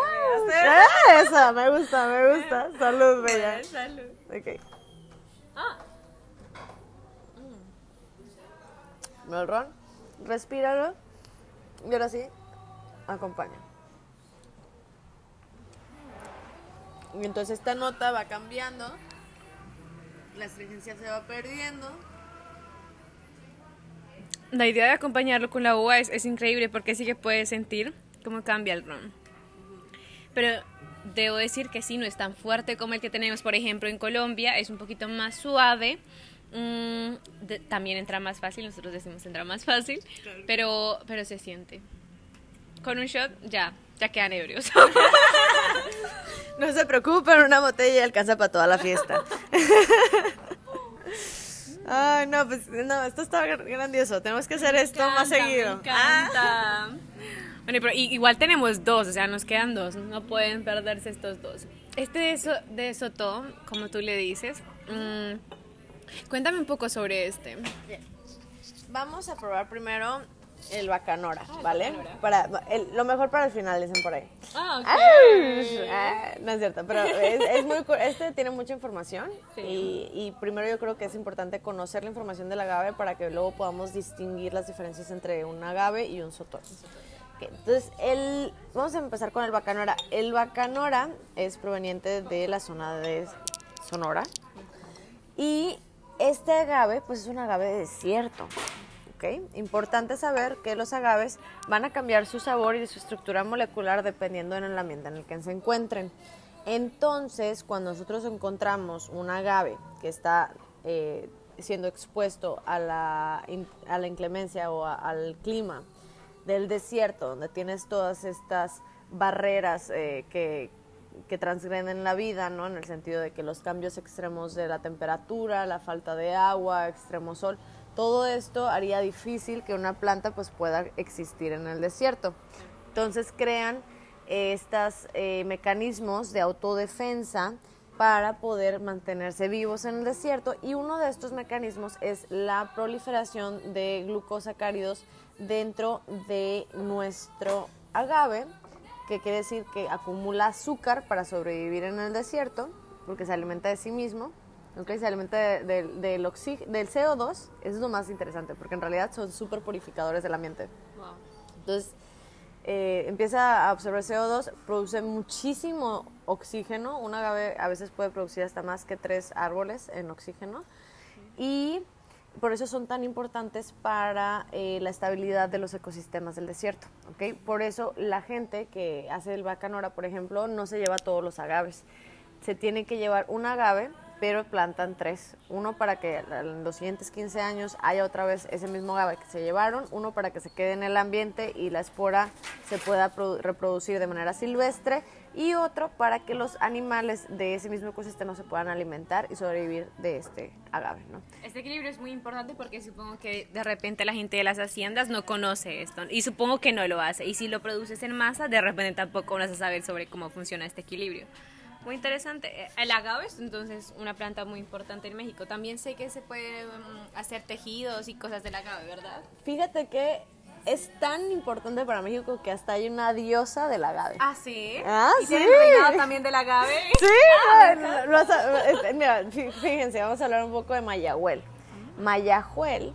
esa, me gusta, me gusta. Salud, bella. Salud. Ok. Ah, El ron, respíralo. Y ahora sí, acompaña. Y entonces esta nota va cambiando. La astringencia se va perdiendo. La idea de acompañarlo con la uva es, es increíble porque sí que puedes sentir cómo cambia el ron. pero debo decir que sí, no es tan fuerte como el que tenemos, por ejemplo, en Colombia, es un poquito más suave. Mm, de- también entra más fácil, nosotros decimos entra más fácil, pero, pero se siente. Con un shot ya, ya quedan ebrios. No se preocupen, una botella alcanza para toda la fiesta. Ay, no, pues no, esto está gr- grandioso. Tenemos que hacer esto más seguido. Me encanta. Bueno, pero igual tenemos dos, o sea, nos quedan dos. No pueden perderse estos dos. Este de, so- de Soto, como tú le dices, mm, cuéntame un poco sobre este. Vamos a probar primero el bacanora, Ah, ¿vale? bacanora. Para el- lo mejor para el final, dicen por ahí. Ah, Ah, no es cierto, pero es, es muy, este tiene mucha información Sí. y, y primero yo creo que es importante conocer la información del agave para que luego podamos distinguir las diferencias entre un agave y un sotol. Ok, entonces, el, vamos a empezar con el bacanora. El bacanora es proveniente de la zona de Sonora y este agave pues es un agave de desierto. Importante saber que los agaves van a cambiar su sabor y su estructura molecular dependiendo en el ambiente en el que se encuentren. Entonces, cuando nosotros encontramos un agave que está eh, siendo expuesto a la, a la inclemencia o al clima del desierto, donde tienes todas estas barreras eh, que, que transgreden la vida, ¿no? En el sentido de que los cambios extremos de la temperatura, la falta de agua, extremo sol, todo esto haría difícil que una planta pues pueda existir en el desierto. Entonces crean estos mecanismos de autodefensa para poder mantenerse vivos en el desierto y uno de estos mecanismos es la proliferación de glucosacáridos dentro de nuestro agave, que quiere decir que acumula azúcar para sobrevivir en el desierto, porque se alimenta de sí mismo, ¿ok? se alimenta de- de- del, del CO2, eso es lo más interesante, porque en realidad son súper purificadores del ambiente. Entonces, eh, empieza a absorber CO2, produce muchísimo oxígeno. Un agave a veces puede producir hasta más que tres árboles en oxígeno. Y por eso son tan importantes para eh, la estabilidad de los ecosistemas del desierto. ¿ok? Por eso la gente que hace el bacanora, por ejemplo, no se lleva todos los agaves. Se tiene que llevar un agave, pero plantan tres. Uno para que en los siguientes 15 años haya otra vez ese mismo agave que se llevaron. Uno para que se quede en el ambiente y la espora se pueda produ- reproducir de manera silvestre. Y otro para que los animales de ese mismo ecosistema se puedan alimentar y sobrevivir de este agave. ¿no? Este equilibrio es muy importante porque supongo que de repente la gente de las haciendas no conoce esto y supongo que no lo hace. Y si lo produces en masa, de repente tampoco vas a saber sobre cómo funciona este equilibrio. Muy interesante. Eh, El agave es entonces una planta muy importante en México. También sé que se puede mm, hacer tejidos y cosas del agave, ¿verdad? Fíjate que es tan importante para México que hasta hay una diosa del agave. Ah, sí. Ah, ¿Y sí. reinado también del agave? Sí, lo- lo vas a- este, mira, fíjense, vamos a hablar un poco de Mayahuel. Mayahuel,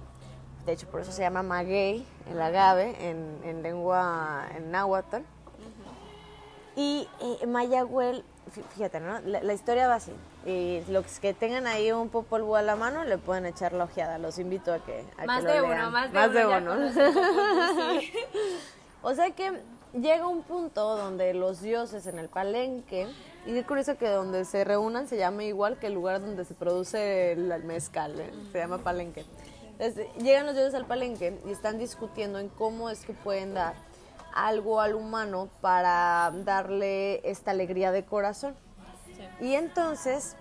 de hecho por eso se llama maguey, el agave, en, en lengua en náhuatl. Y eh, Mayahuel, fíjate, ¿no? La, la historia va así. Y los que tengan ahí un popolvo a la mano le pueden echar la ojeada. Los invito a que, a Más que lo de lean. uno, más de uno, ya conozco un poco, sí. O sea que llega un punto donde los dioses en el palenque, y es curioso que donde se reúnan se llama igual que el lugar donde se produce el el mezcal, ¿eh? se llama palenque. Entonces, llegan los dioses al palenque y están discutiendo en cómo es que pueden dar algo al humano para darle esta alegría de corazón. Y entonces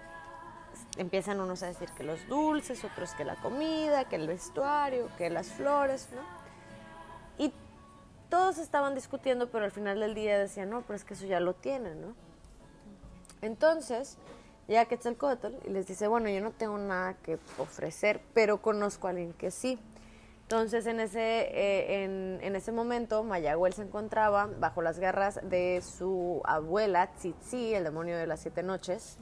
empiezan unos a decir que los dulces, otros que la comida, que el vestuario, que las flores, ¿no? Y todos estaban discutiendo, pero al final del día decían, no, pero es que eso ya lo tienen, ¿no? Entonces, llega Quetzalcóatl y les dice, bueno, yo no tengo nada que ofrecer, pero conozco a alguien que sí. Entonces, en ese, eh, en, ese momento, Mayahuel se encontraba bajo las garras de su abuela, Tzitzi, el demonio de las siete noches,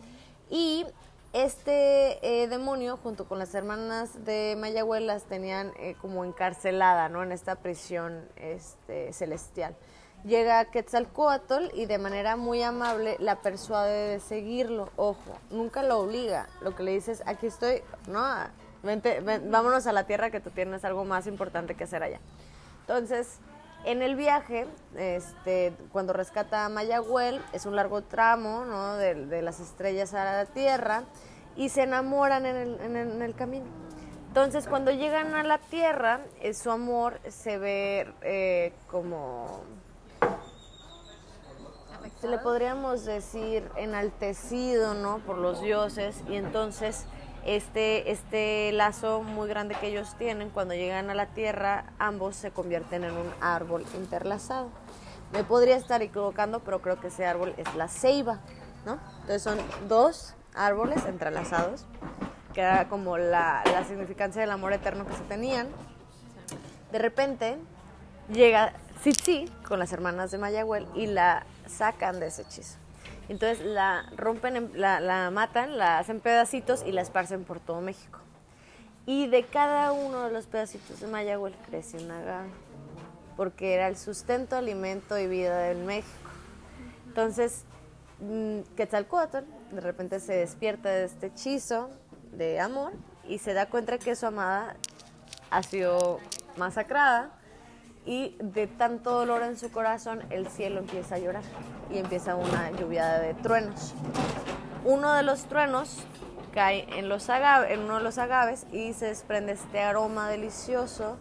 y este eh, demonio, junto con las hermanas de Mayahuel, las tenían eh, como encarcelada, ¿no? En esta prisión este, celestial. Llega Quetzalcoatl y de manera muy amable la persuade de seguirlo. Ojo, nunca lo obliga. Lo que le dice es, aquí estoy, ¿no? Vámonos a la tierra que tú tienes algo más importante que hacer allá. Entonces, En el viaje, este, cuando rescata a Mayagüel, es un largo tramo ¿no? de, las estrellas a la Tierra y se enamoran en el camino. Entonces, cuando llegan a la Tierra, eh, su amor se ve eh, como se le podríamos decir enaltecido, ¿no? Por los dioses y entonces este este lazo muy grande que ellos tienen cuando llegan a la tierra ambos se convierten en un árbol interlazado. Me podría estar equivocando, pero creo que ese árbol es la ceiba, ¿no? Entonces son dos árboles entrelazados, que era como la, la significancia del amor eterno que se tenían. De repente llega Tsitsi con las hermanas de Mayagüel y la sacan de ese hechizo. Entonces la rompen, en- la, la matan, la hacen pedacitos y la esparcen por todo México. Y de cada uno de los pedacitos de Mayagüel crece un agave, porque era el sustento, alimento y vida del México. Entonces, mm, Quetzalcóatl de repente se despierta de este hechizo de amor y se da cuenta que su amada ha sido masacrada y de tanto dolor en su corazón el cielo empieza a llorar y empieza una lluvia de truenos. Uno de los truenos cae en, los agave- en uno de los agaves y se desprende este aroma delicioso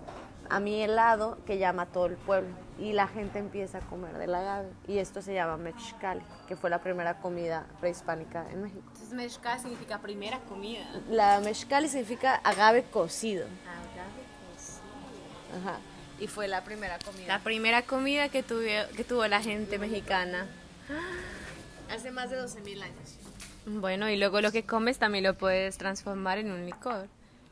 a mi helado que llama a todo el pueblo y la gente empieza a comer del agave y esto se llama mexcali, que fue la primera comida prehispánica en México. Entonces, mezcal significa primera comida. La mexcali significa agave cocido. pues, Ajá. Y fue la primera comida. La primera comida que, tuve, que tuvo la gente mexicana. Hace más de 12.000 años. Bueno, y luego lo que comes también lo puedes transformar en un licor,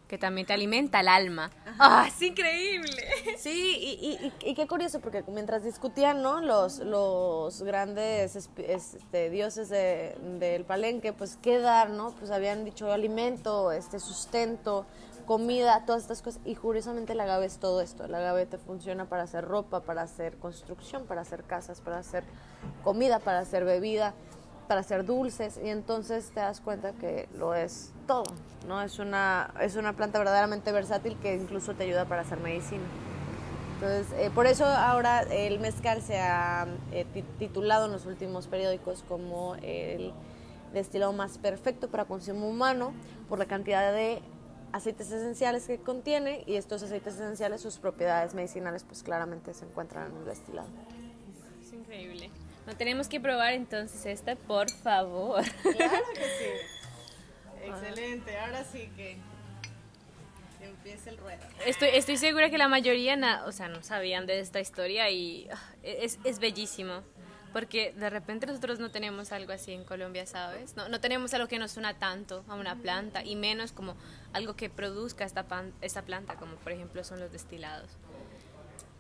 que también te alimenta el alma. ¡Ah, es increíble! Sí, y, y- y- qué curioso, porque mientras discutían, ¿no? Los, los grandes este, dioses de- del palenque, pues qué dar, ¿no? Pues habían dicho alimento, este sustento, comida, todas estas cosas. Y curiosamente el agave es todo esto. El agave te funciona para hacer ropa, para hacer construcción, para hacer casas, para hacer comida, para hacer bebida, para hacer dulces. Y entonces te das cuenta que lo es todo, ¿no? Es una, es una planta verdaderamente versátil que incluso te ayuda para hacer medicina. Entonces, eh, por eso ahora el mezcal se ha eh, ti- titulado en los últimos periódicos como el destilado más perfecto para consumo humano por la cantidad de aceites esenciales que contiene y estos aceites esenciales, sus propiedades medicinales, pues claramente se encuentran en el destilado. Es increíble. No tenemos que probar entonces esta, por favor. Claro que sí. Excelente, ahora sí que empiece el ruedo. Estoy, estoy segura que la mayoría, na- o sea, no sabían de esta historia y ah, es, es bellísimo. Porque de repente nosotros no tenemos algo así en Colombia, ¿sabes? No, no tenemos algo que nos suena tanto a una planta y menos como algo que produzca esta, pan- esta planta, como por ejemplo son los destilados.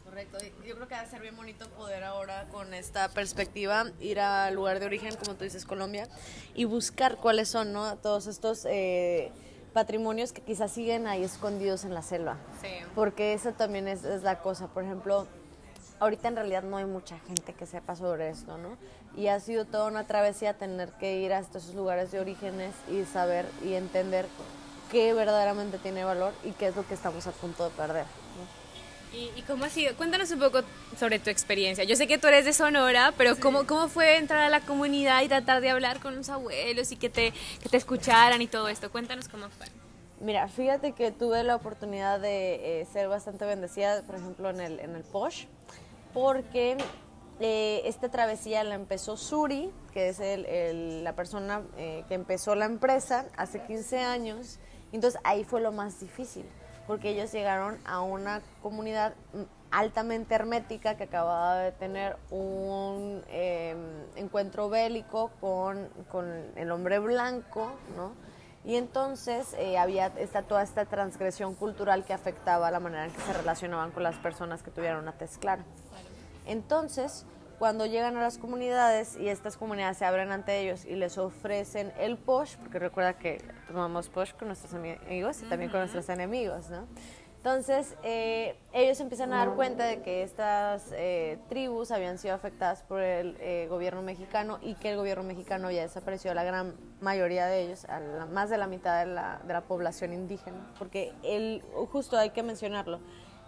Correcto, yo creo que va a ser bien bonito poder ahora con esta perspectiva ir al lugar de origen, como tú dices, Colombia, y buscar cuáles son ¿no? todos estos eh, patrimonios que quizás siguen ahí escondidos en la selva. Sí. Porque eso también es, es la cosa, por ejemplo, ahorita en realidad no hay mucha gente que sepa sobre esto, ¿no? Y ha sido toda una travesía tener que ir a estos lugares de orígenes y saber y entender qué verdaderamente tiene valor y qué es lo que estamos a punto de perder. ¿no? ¿Y, y cómo ha sido? Cuéntanos un poco sobre tu experiencia. Yo sé que tú eres de Sonora, pero ¿cómo, ¿cómo fue entrar a la comunidad y tratar de hablar con los abuelos y que te, que te escucharan y todo esto? Cuéntanos cómo fue. Mira, fíjate que tuve la oportunidad de eh, ser bastante bendecida, por ejemplo, en el, en el Posh, porque eh, esta travesía la empezó Suri, que es el- el- la persona eh, que empezó la empresa hace 15 años. Entonces ahí fue lo más difícil, porque ellos llegaron a una comunidad altamente hermética que acababa de tener un eh, encuentro bélico con, con el hombre blanco, ¿no? Y entonces eh, había esta, toda esta transgresión cultural que afectaba la manera en que se relacionaban con las personas que tuvieran una tez clara. Entonces, cuando llegan a las comunidades y estas comunidades se abren ante ellos y les ofrecen el posh, porque recuerda que tomamos posh con nuestros amigos y también con nuestros enemigos, ¿no? Entonces, eh, ellos empiezan a dar cuenta de que estas eh, tribus habían sido afectadas por el eh, gobierno mexicano y que el gobierno mexicano ya desapareció a la gran mayoría de ellos, a la- más de la mitad de la, de la población indígena, porque el, justo hay que mencionarlo,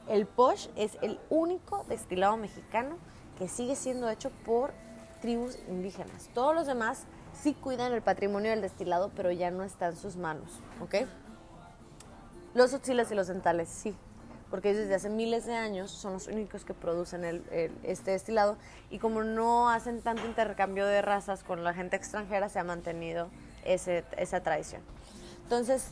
El posh es el único destilado mexicano que sigue siendo hecho por tribus indígenas. Todos los demás sí cuidan el patrimonio del destilado, pero ya no está en sus manos, ¿ok? Los oxiles y los dentales sí, porque desde hace miles de años son los únicos que producen el, el- este destilado y como no hacen tanto intercambio de razas con la gente extranjera, se ha mantenido ese- esa tradición. Entonces,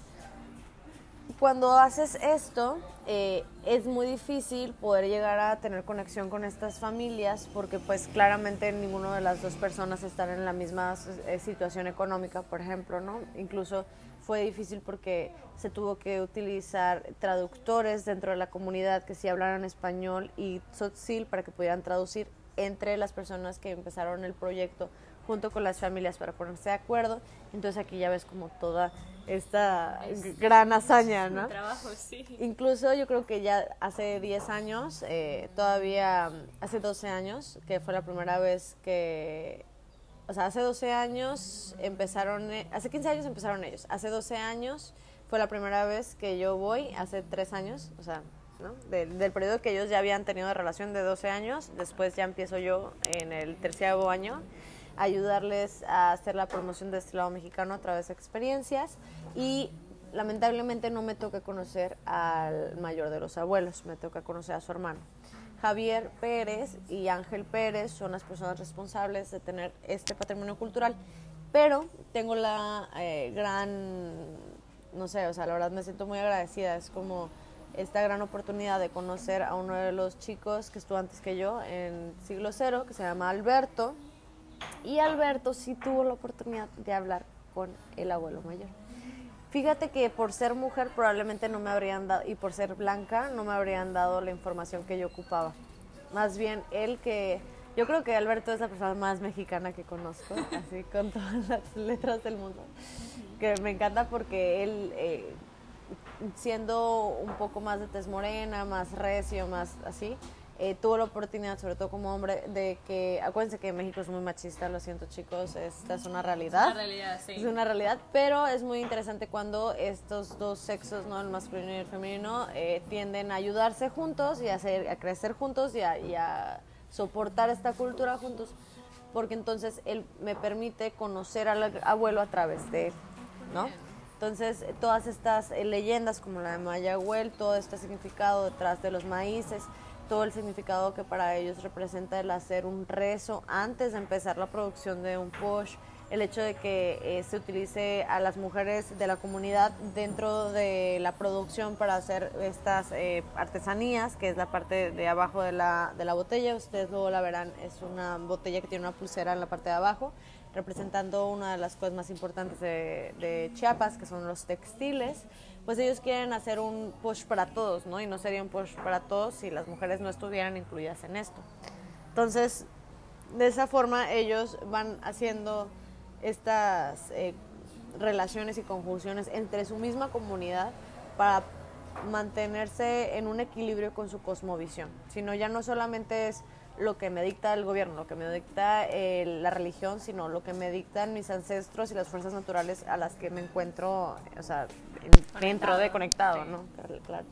cuando haces esto, eh, es muy difícil poder llegar a tener conexión con estas familias porque pues claramente ninguna de las dos personas están en la misma eh, situación económica, por ejemplo, ¿no? Incluso fue difícil porque se tuvo que utilizar traductores dentro de la comunidad que sí hablaran español y tzotzil para que pudieran traducir entre las personas que empezaron el proyecto junto con las familias para ponerse de acuerdo. Entonces aquí ya ves como toda esta gran hazaña, ¿no? Trabajo, sí. Incluso yo creo que ya hace 10 años, eh, todavía hace 12 años, que fue la primera vez que, o sea, hace 12 años empezaron, eh, hace 15 años empezaron ellos, hace 12 años fue la primera vez que yo voy, hace 3 años, o sea, ¿no? Del- del periodo que ellos ya habían tenido de relación de 12 años, después ya empiezo yo en el terciavo año ayudarles a hacer la promoción de este lado mexicano a través de experiencias y lamentablemente no me toca conocer al mayor de los abuelos, me toca conocer a su hermano. Javier Pérez y Ángel Pérez son las personas responsables de tener este patrimonio cultural, pero tengo la eh, gran, no sé, o sea, la verdad me siento muy agradecida, es como esta gran oportunidad de conocer a uno de los chicos que estuvo antes que yo en siglo cero, que se llama Alberto, y Alberto sí tuvo la oportunidad de hablar con el abuelo mayor. Fíjate que por ser mujer probablemente no me habrían dado, y por ser blanca no me habrían dado la información que yo ocupaba. Más bien él que, yo creo que Alberto es la persona más mexicana que conozco, así con todas las letras del mundo. Que me encanta porque él, eh, siendo un poco más de tez morena, más recio, más así, eh, tuvo la oportunidad, sobre todo como hombre, de que, acuérdense que México es muy machista, lo siento chicos, esta es una realidad. La realidad, sí. Es una realidad, pero es muy interesante cuando estos dos sexos, ¿no? el masculino y el femenino, eh, tienden a ayudarse juntos y a, hacer, a crecer juntos y a, y a soportar esta cultura juntos, porque entonces él me permite conocer al abuelo a través de él, ¿no? Entonces, todas estas eh, leyendas como la de Mayagüel, todo este significado detrás de los maíces, todo el significado que para ellos representa el hacer un rezo antes de empezar la producción de un posh, el hecho de que eh, se utilice a las mujeres de la comunidad dentro de la producción para hacer estas eh, artesanías, que es la parte de abajo de la, de la botella, ustedes luego la verán, es una botella que tiene una pulsera en la parte de abajo, representando una de las cosas más importantes de, de Chiapas, que son los textiles, pues ellos quieren hacer un push para todos, ¿no? Y no sería un push para todos si las mujeres no estuvieran incluidas en esto. Entonces, de esa forma ellos van haciendo estas eh, relaciones y conjunciones entre su misma comunidad para mantenerse en un equilibrio con su cosmovisión, sino ya no solamente es lo que me dicta el gobierno, lo que me dicta eh, la religión, sino lo que me dictan mis ancestros y las fuerzas naturales a las que me encuentro, o sea, en- dentro de conectado, sí. ¿no? Claro.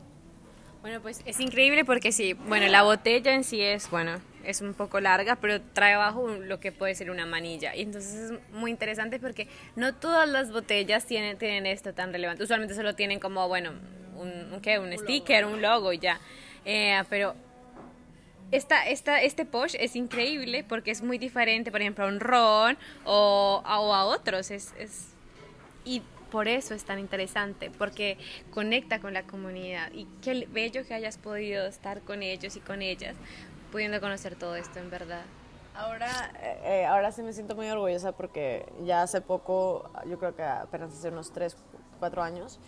Bueno, pues es increíble porque sí, bueno, la botella en sí es, bueno, es un poco larga, pero trae abajo lo que puede ser una manilla. Y entonces es muy interesante porque no todas las botellas tienen, tienen esto tan relevante. Usualmente solo tienen como, bueno, un, un, ¿qué? un sticker, un logo y ya. Eh, pero esta, esta, este posh es increíble porque es muy diferente, por ejemplo, a un ron o a, o a otros. Es, es, y por eso es tan interesante, porque conecta con la comunidad. Y qué bello que hayas podido estar con ellos y con ellas, pudiendo conocer todo esto en verdad. Ahora, eh, eh, ahora sí me siento muy orgullosa porque ya hace poco, yo creo que apenas hace unos 3, 4 años,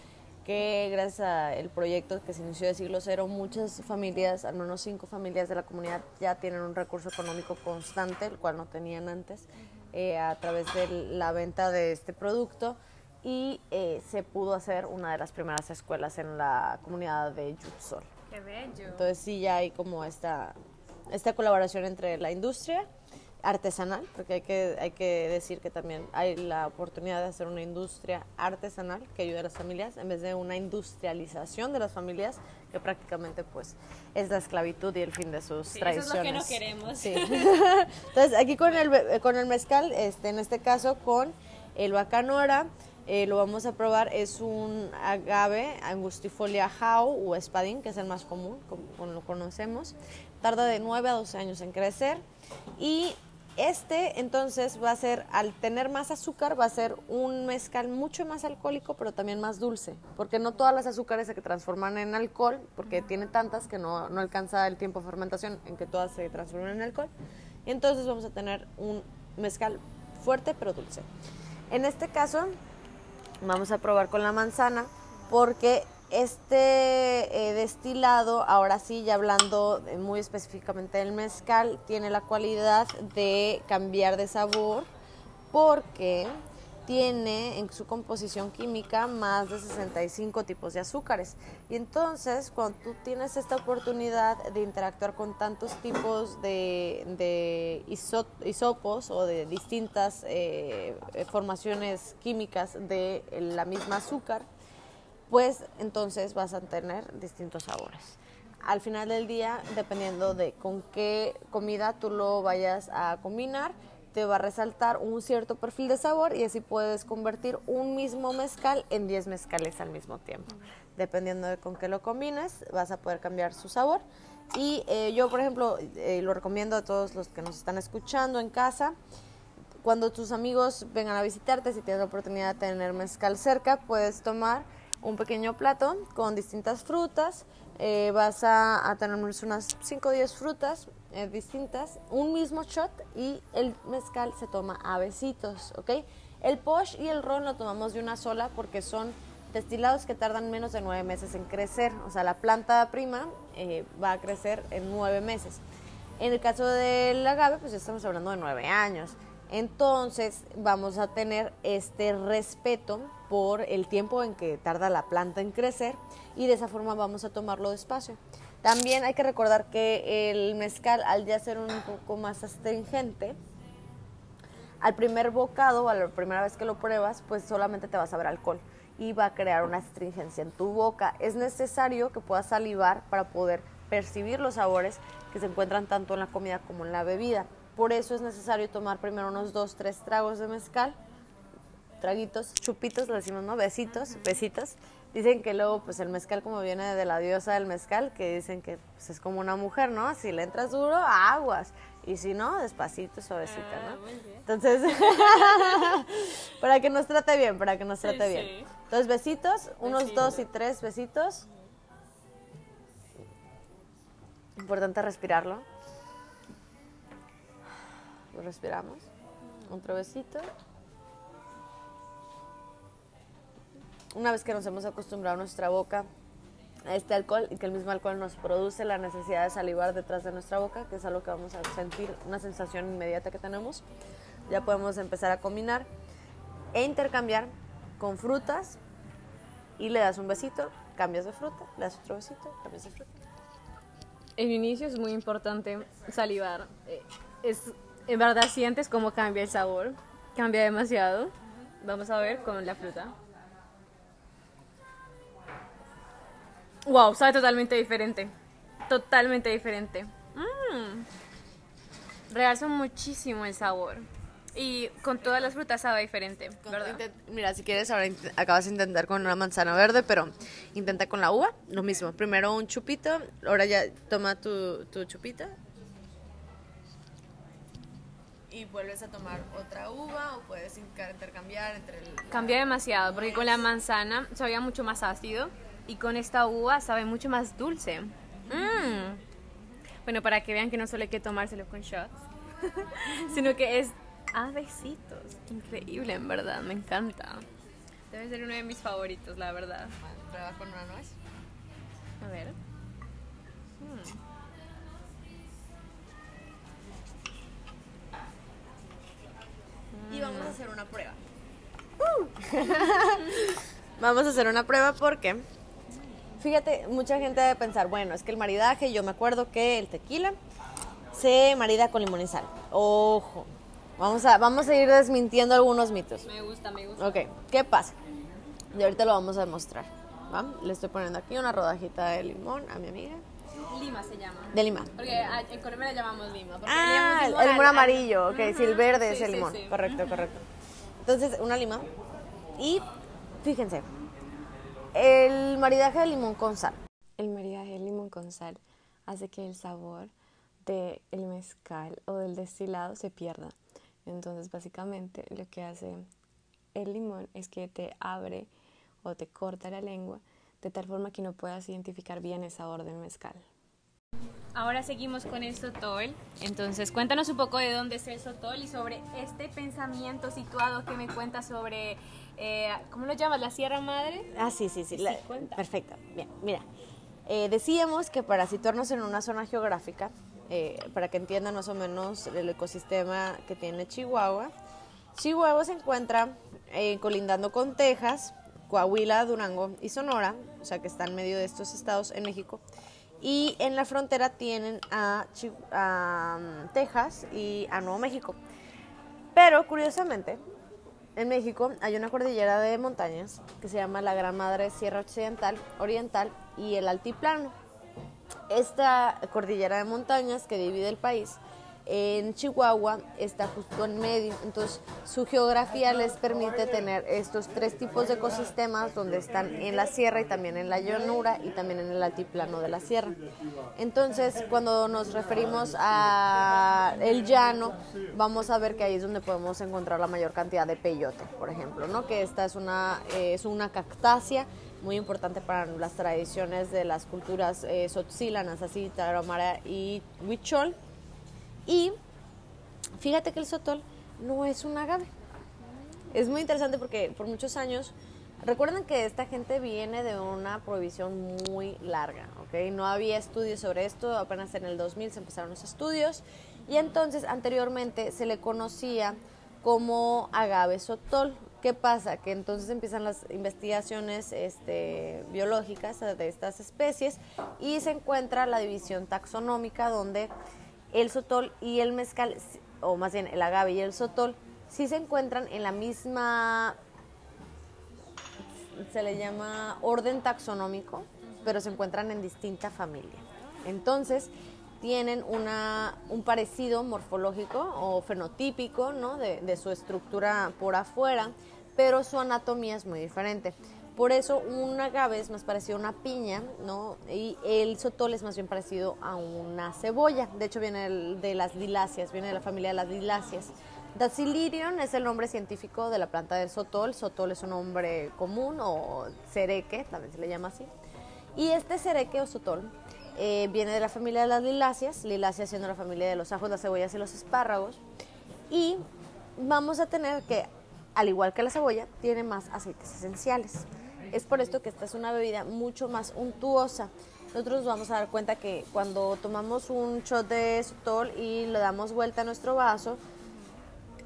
que gracias al proyecto que se inició de siglo cero, muchas familias, al menos cinco familias de la comunidad ya tienen un recurso económico constante, el cual no tenían antes, eh, a través de la venta de este producto y eh, se pudo hacer una de las primeras escuelas en la comunidad de Yutsol. Qué bello. Entonces sí ya hay como esta, esta colaboración entre la industria artesanal, porque hay que, hay que decir que también hay la oportunidad de hacer una industria artesanal que ayude a las familias, en vez de una industrialización de las familias, que prácticamente pues es la esclavitud y el fin de sus Sí, eso es tradiciones. lo que no queremos. Sí. Entonces, aquí con el, be- con el mezcal, este, en este caso con el bacanora, eh, lo vamos a probar, es un agave, angustifolia jau o espadín, que es el más común, como, como lo conocemos. Tarda de 9 a 12 años en crecer. Y este, entonces, va a ser, al tener más azúcar, va a ser un mezcal mucho más alcohólico, pero también más dulce. Porque no todas las azúcares se transforman en alcohol, porque tiene tantas que no, no alcanza el tiempo de fermentación en que todas se transforman en alcohol. Y entonces vamos a tener un mezcal fuerte, pero dulce. En este caso, vamos a probar con la manzana porque este eh, destilado, ahora sí, ya hablando eh, muy específicamente del mezcal, tiene la cualidad de cambiar de sabor porque tiene en su composición química más de 65 tipos de azúcares. Y entonces, cuando tú tienes esta oportunidad de interactuar con tantos tipos de, de iso- isopos o de distintas eh, formaciones químicas de la misma azúcar, pues entonces vas a tener distintos sabores. Al final del día, dependiendo de con qué comida tú lo vayas a combinar, te va a resaltar un cierto perfil de sabor y así puedes convertir un mismo mezcal en 10 mezcales al mismo tiempo. Dependiendo de con qué lo combines, vas a poder cambiar su sabor. Y eh, yo, por ejemplo, eh, lo recomiendo a todos los que nos están escuchando en casa, cuando tus amigos vengan a visitarte, si tienes la oportunidad de tener mezcal cerca, puedes tomar un pequeño plato con distintas frutas. eh, vas a, a tener unas 5 o 10 frutas eh, distintas, un mismo shot y el mezcal se toma a besitos, ¿ok? El posh y el ron lo tomamos de una sola porque son destilados que tardan menos de 9 meses en crecer. O sea, la planta prima eh, va a crecer en 9 meses. En el caso del agave, pues ya estamos hablando de nueve años. Entonces vamos a tener este respeto por el tiempo en que tarda la planta en crecer y de esa forma vamos a tomarlo despacio. También hay que recordar que el mezcal, al ya ser un poco más astringente, al primer bocado o a la primera vez que lo pruebas, pues solamente te vas a ver alcohol y va a crear una astringencia en tu boca. Es necesario que puedas salivar para poder percibir los sabores que se encuentran tanto en la comida como en la bebida. Por eso es necesario tomar primero unos dos, tres tragos de mezcal, traguitos, chupitos, lo decimos, ¿no? Besitos, besitos. Dicen que luego, pues el mezcal como viene de la diosa del mezcal, que dicen que pues, es como una mujer, ¿no? Si le entras duro, aguas. Y si no, despacito, suavecita, ¿no? Entonces, para que nos trate bien, para que nos trate bien. sí. Entonces, besitos, unos Besito. dos y tres besitos. Importante respirarlo. Respiramos. Otro besito. Una vez que nos hemos acostumbrado nuestra boca a este alcohol y que el mismo alcohol nos produce la necesidad de salivar detrás de nuestra boca, que es algo que vamos a sentir, una sensación inmediata que tenemos, ya podemos empezar a combinar e intercambiar con frutas y le das un besito, cambias de fruta, le das otro besito, cambias de fruta. En inicio es muy importante salivar. Eh, Es, en verdad sientes cómo cambia el sabor. Cambia demasiado. Vamos a ver con la fruta. Wow, sabe totalmente diferente. Totalmente diferente. Mm. Realza muchísimo el sabor. Y con todas las frutas sabe diferente, Mira, si quieres, ahora acabas de intentar con una manzana verde, pero intenta con la uva, lo mismo. Primero un chupito, ahora ya toma tu, tu chupita. Y vuelves a tomar otra uva o puedes intercambiar entre el... Cambia demasiado, porque con la manzana sabía mucho más ácido y con esta uva sabe mucho más dulce. Mm. Bueno, para que vean que no solo hay que tomárselo con shots, sino que es a besitos. Increíble, en verdad, me encanta. Debe ser uno de mis favoritos, la verdad. Prueba con una nuez. A ver. Y vamos a hacer una prueba. vamos a hacer una prueba porque, fíjate, mucha gente debe pensar, bueno, es que el maridaje, yo me acuerdo que el tequila se marida con limón y sal. Ojo, vamos a, vamos a ir desmintiendo algunos mitos. Me gusta, me gusta. Ok, ¿qué pasa? Y ahorita lo vamos a demostrar. ¿va? Le estoy poniendo aquí una rodajita de limón a mi amiga. Lima se llama. De lima. Porque en Colombia le llamamos lima. porque le Ah, llamamos el limón amarillo, ok, sí, el verde es Sí, el sí, limón. sí. Correcto, correcto. Entonces, una lima. Y fíjense, el maridaje de limón con sal. El maridaje de limón con sal hace que el sabor del mezcal o del destilado se pierda. Entonces, básicamente, lo que hace el limón es que te abre o te corta la lengua de tal forma que no puedas identificar bien el sabor del mezcal. Ahora seguimos con el sotol. Entonces, cuéntanos un poco de dónde es el sotol y sobre este pensamiento situado que me cuentas sobre, eh, ¿cómo lo llamas? ¿La Sierra Madre? Ah, sí, sí, sí. Sí, la- cuenta. perfecto. Bien, mira. eh, decíamos que para situarnos en una zona geográfica, eh, para que entiendan más o menos el ecosistema que tiene Chihuahua, Chihuahua se encuentra colindando con Texas, Coahuila, Durango y Sonora, o sea que está en medio de estos estados en México. Y en la frontera tienen a, a, mm, Texas y a Nuevo México. Pero curiosamente, en México hay una cordillera de montañas que se llama la Gran Madre Sierra Occidental, Oriental y el Altiplano. Esta cordillera de montañas que divide el país en Chihuahua está justo en medio, entonces su geografía les permite tener estos tres tipos de ecosistemas donde están en la sierra y también en la llanura y también en el altiplano de la sierra. Entonces, cuando nos referimos a el llano, vamos a ver que ahí es donde podemos encontrar la mayor cantidad de peyote, por ejemplo, ¿no? Que esta es una es una cactácea muy importante para las tradiciones de las culturas eh, tzotzílanas, así tarahumara y huichol. Y fíjate que el sotol no es un agave. Es muy interesante porque por muchos años, recuerden que esta gente viene de una prohibición muy larga, ¿ok? No había estudios sobre esto, apenas en el 2000 se empezaron los estudios y entonces anteriormente se le conocía como agave sotol. ¿Qué pasa? Que entonces empiezan las investigaciones este, biológicas de estas especies y se encuentra la división taxonómica donde el sotol y el mezcal, o más bien el agave y el sotol, sí se encuentran en la misma, se le llama orden taxonómico, pero se encuentran en distinta familia. Entonces, tienen una, un parecido morfológico o fenotípico ¿no? de, de su estructura por afuera, pero su anatomía es muy diferente. Por eso un agave es más parecido a una piña, ¿no? Y el sotol es más bien parecido a una cebolla. De hecho viene de las liláceas, viene de la familia de las liláceas. Dacilirion es el nombre científico de la planta del sotol. Sotol es un nombre común o cereque, también se le llama así. Y este cereque o sotol eh, viene de la familia de las liláceas, liláceas siendo la familia de los ajos, las cebollas y los espárragos. Y vamos a tener que, al igual que la cebolla, tiene más aceites esenciales. Es por esto que esta es una bebida mucho más untuosa. Nosotros nos vamos a dar cuenta que cuando tomamos un shot de sotol y le damos vuelta a nuestro vaso,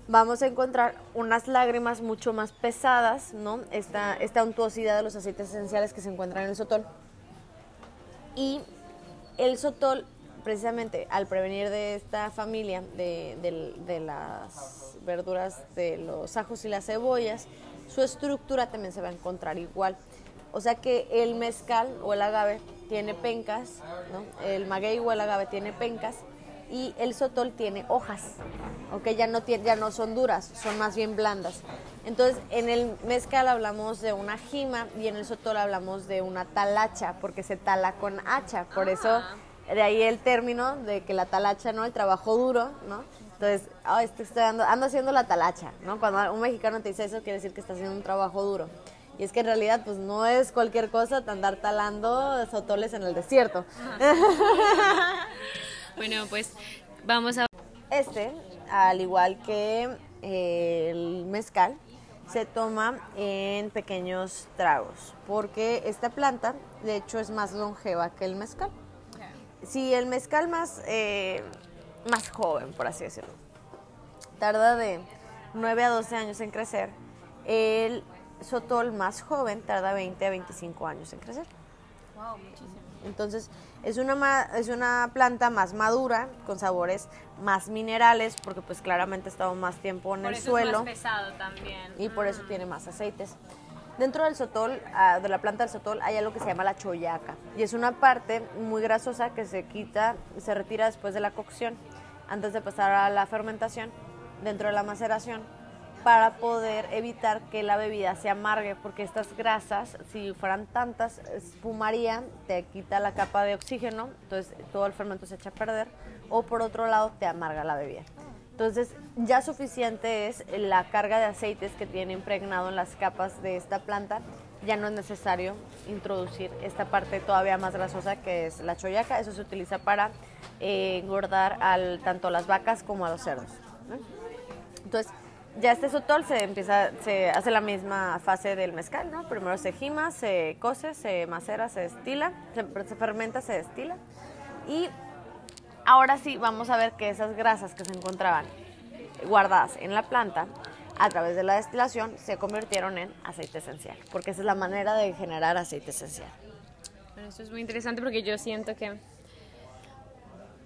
vamos a encontrar unas lágrimas mucho más pesadas, ¿no? Esta, esta untuosidad de los aceites esenciales que se encuentran en el sotol. Y el sotol, precisamente al prevenir de esta familia de, las verduras, de los ajos y las cebollas, su estructura también se va a encontrar igual. O sea que el mezcal o el agave tiene pencas, ¿no? el maguey o el agave tiene pencas y el sotol tiene hojas, ¿ok? Ya no, tiene, ya no son duras, son más bien blandas. Entonces, en el mezcal hablamos de una jima y en el sotol hablamos de una talacha, porque se tala con hacha. Por eso, de ahí el término de que la talacha, ¿no? El trabajo duro, ¿no? Entonces, "Ay, estoy, estoy ando, ando haciendo la talacha, ¿no? Cuando un mexicano te dice eso, quiere decir que está haciendo un trabajo duro. Y es que en realidad, pues no es cualquier cosa andar talando sotoles en el desierto. Bueno, pues vamos a... Este, al igual que eh, el mezcal, se toma en pequeños tragos, porque esta planta, de hecho, es más longeva que el mezcal. Si el mezcal más, eh, más joven, por así decirlo, tarda de 9 a 12 años en crecer, el sotol más joven tarda 20 a 25 años en crecer. Wow, muchísimo. Entonces, es una, es una planta más madura, con sabores más minerales, porque pues claramente ha estado más tiempo en Por el eso suelo es más pesado también. y por eso tiene más aceites. Dentro del sotol, ah, de la planta del sotol, hay algo que se llama la choyaca. Y es una parte muy grasosa que se quita, se retira después de la cocción, antes de pasar a la fermentación, dentro de la maceración, para poder evitar que la bebida se amargue, porque estas grasas, si fueran tantas, espumarían, te quita la capa de oxígeno, entonces todo el fermento se echa a perder, o por otro lado, te amarga la bebida. Entonces, ya suficiente es la carga de aceites que tiene impregnado en las capas de esta planta. Ya no es necesario introducir esta parte todavía más grasosa que es la choyaca. Eso se utiliza para eh, engordar al, tanto a las vacas como a los cerdos. Entonces, ya este sotol se empieza, se hace la misma fase del mezcal, ¿no? Primero se gima, se cose, se macera, se destila, se, se fermenta, se destila. Y Ahora sí, vamos a ver que esas grasas que se encontraban guardadas en la planta, a través de la destilación, se convirtieron en aceite esencial, porque esa es la manera de generar aceite esencial. Bueno, eso es muy interesante porque yo siento que...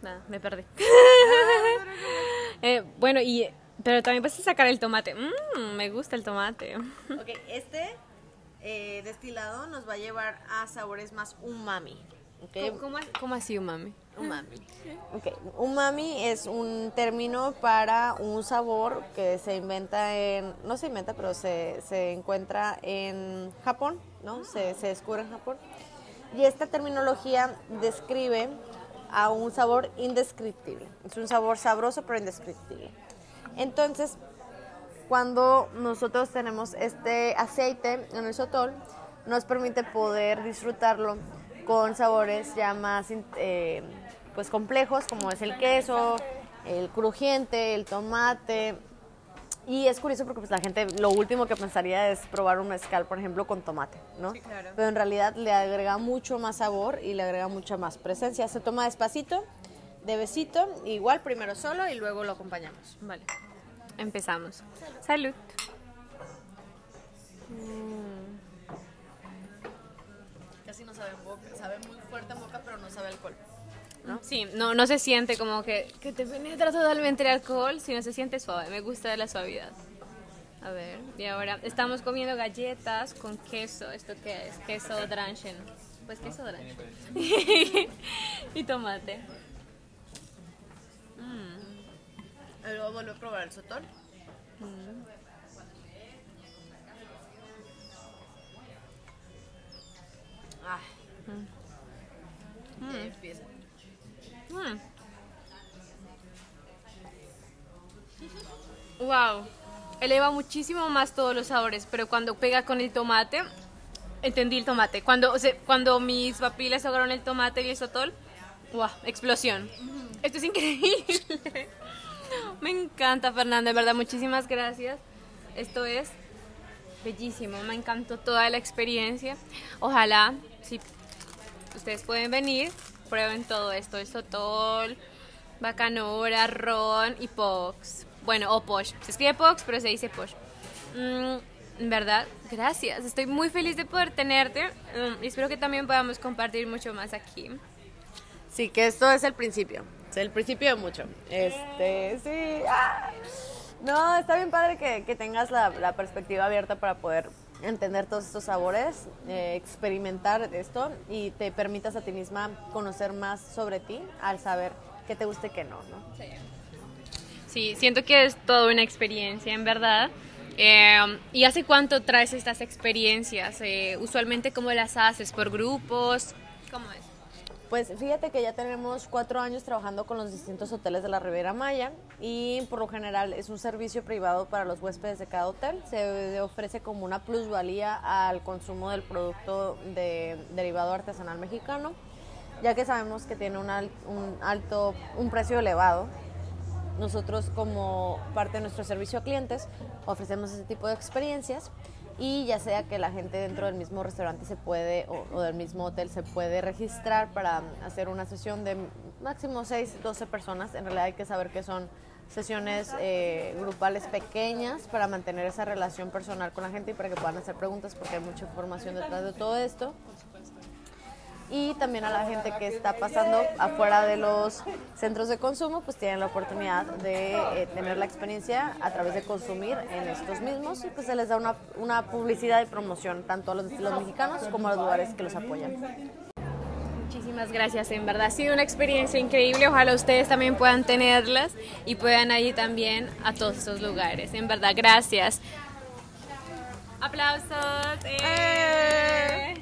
Nada, me perdí. eh, bueno, y... Pero también puedes sacar el tomate. Mmm, me gusta el tomate. ok, este eh, destilado nos va a llevar a sabores más umami. ¿Cómo, cómo, así umami? Umami. Okay. Umami es un término para un sabor que se inventa en, no se inventa, pero se, se encuentra en Japón, ¿no? Se, se descubre en Japón. Y esta terminología describe a un sabor indescriptible. Es un sabor sabroso pero indescriptible. Entonces, cuando nosotros tenemos este aceite en el sotol, nos permite poder disfrutarlo con sabores ya más eh, pues complejos como es el queso, el crujiente, el tomate. Y es curioso porque pues la gente lo último que pensaría es probar un mezcal, por ejemplo, con tomate, ¿no? Pero en realidad le agrega mucho más sabor y le agrega mucha más presencia. Se toma despacito, de besito, igual primero solo y luego lo acompañamos. Vale. Empezamos. Salud. Mm. Sabe alcohol. ¿No? Sí, no, no se siente como que, que te penetra totalmente el alcohol, sino se siente suave. Me gusta la suavidad. A ver, y ahora estamos comiendo galletas con queso. ¿Esto qué es? Queso dranchen. Pues queso dranchen. y tomate. Mm. Luego vuelvo a probar el sotol. Mm. Ah. Mm. Empieza. Mm. Wow. Eleva muchísimo más todos los sabores, pero cuando pega con el tomate, entendí el tomate. Cuando, cuando mis papilas agarraron el tomate y el sotol, wow, explosión. Esto es increíble. Me encanta, Fernanda, de verdad, muchísimas gracias. Esto es bellísimo, me encantó toda la experiencia. Ojalá, si ustedes pueden venir, prueben todo esto, el sotol, bacanora, ron y pox. Bueno, o posh. Se escribe pox, pero se dice posh. Mm, verdad, gracias. Estoy muy feliz de poder tenerte mm, y espero que también podamos compartir mucho más aquí. Sí, que esto es el principio. Es el principio de mucho. Este, sí. Ah. No, está bien padre que, que tengas la, la perspectiva abierta para poder entender todos estos sabores, eh, experimentar esto y te permitas a ti misma conocer más sobre ti al saber qué te gusta y qué no, ¿no? Sí. siento que es toda una experiencia, en verdad. Eh, ¿Y hace cuánto traes estas experiencias? Eh, usualmente, ¿cómo las haces? ¿Por grupos? ¿Cómo es? Pues fíjate que ya tenemos cuatro años trabajando con los distintos hoteles de la Riviera Maya y por lo general es un servicio privado para los huéspedes de cada hotel. Se ofrece como una plusvalía al consumo del producto de derivado artesanal mexicano, ya que sabemos que tiene un, alto, un precio elevado. Nosotros como parte de nuestro servicio a clientes ofrecemos ese tipo de experiencias y ya sea que la gente dentro del mismo restaurante se puede o, del mismo hotel se puede registrar para hacer una sesión de máximo 6, 12 personas. En realidad hay que saber que son sesiones eh, grupales pequeñas para mantener esa relación personal con la gente y para que puedan hacer preguntas porque hay mucha información detrás de todo esto. Y también a la gente que está pasando afuera de los centros de consumo, pues tienen la oportunidad de eh, tener la experiencia a través de consumir en estos mismos y pues se les da una, una publicidad y promoción tanto a los destinos mexicanos como a los lugares que los apoyan. Muchísimas gracias, en verdad ha sido una experiencia increíble, ojalá ustedes también puedan tenerlas y puedan ir también a todos estos lugares, en verdad, gracias. Aplausos. ¡Eh!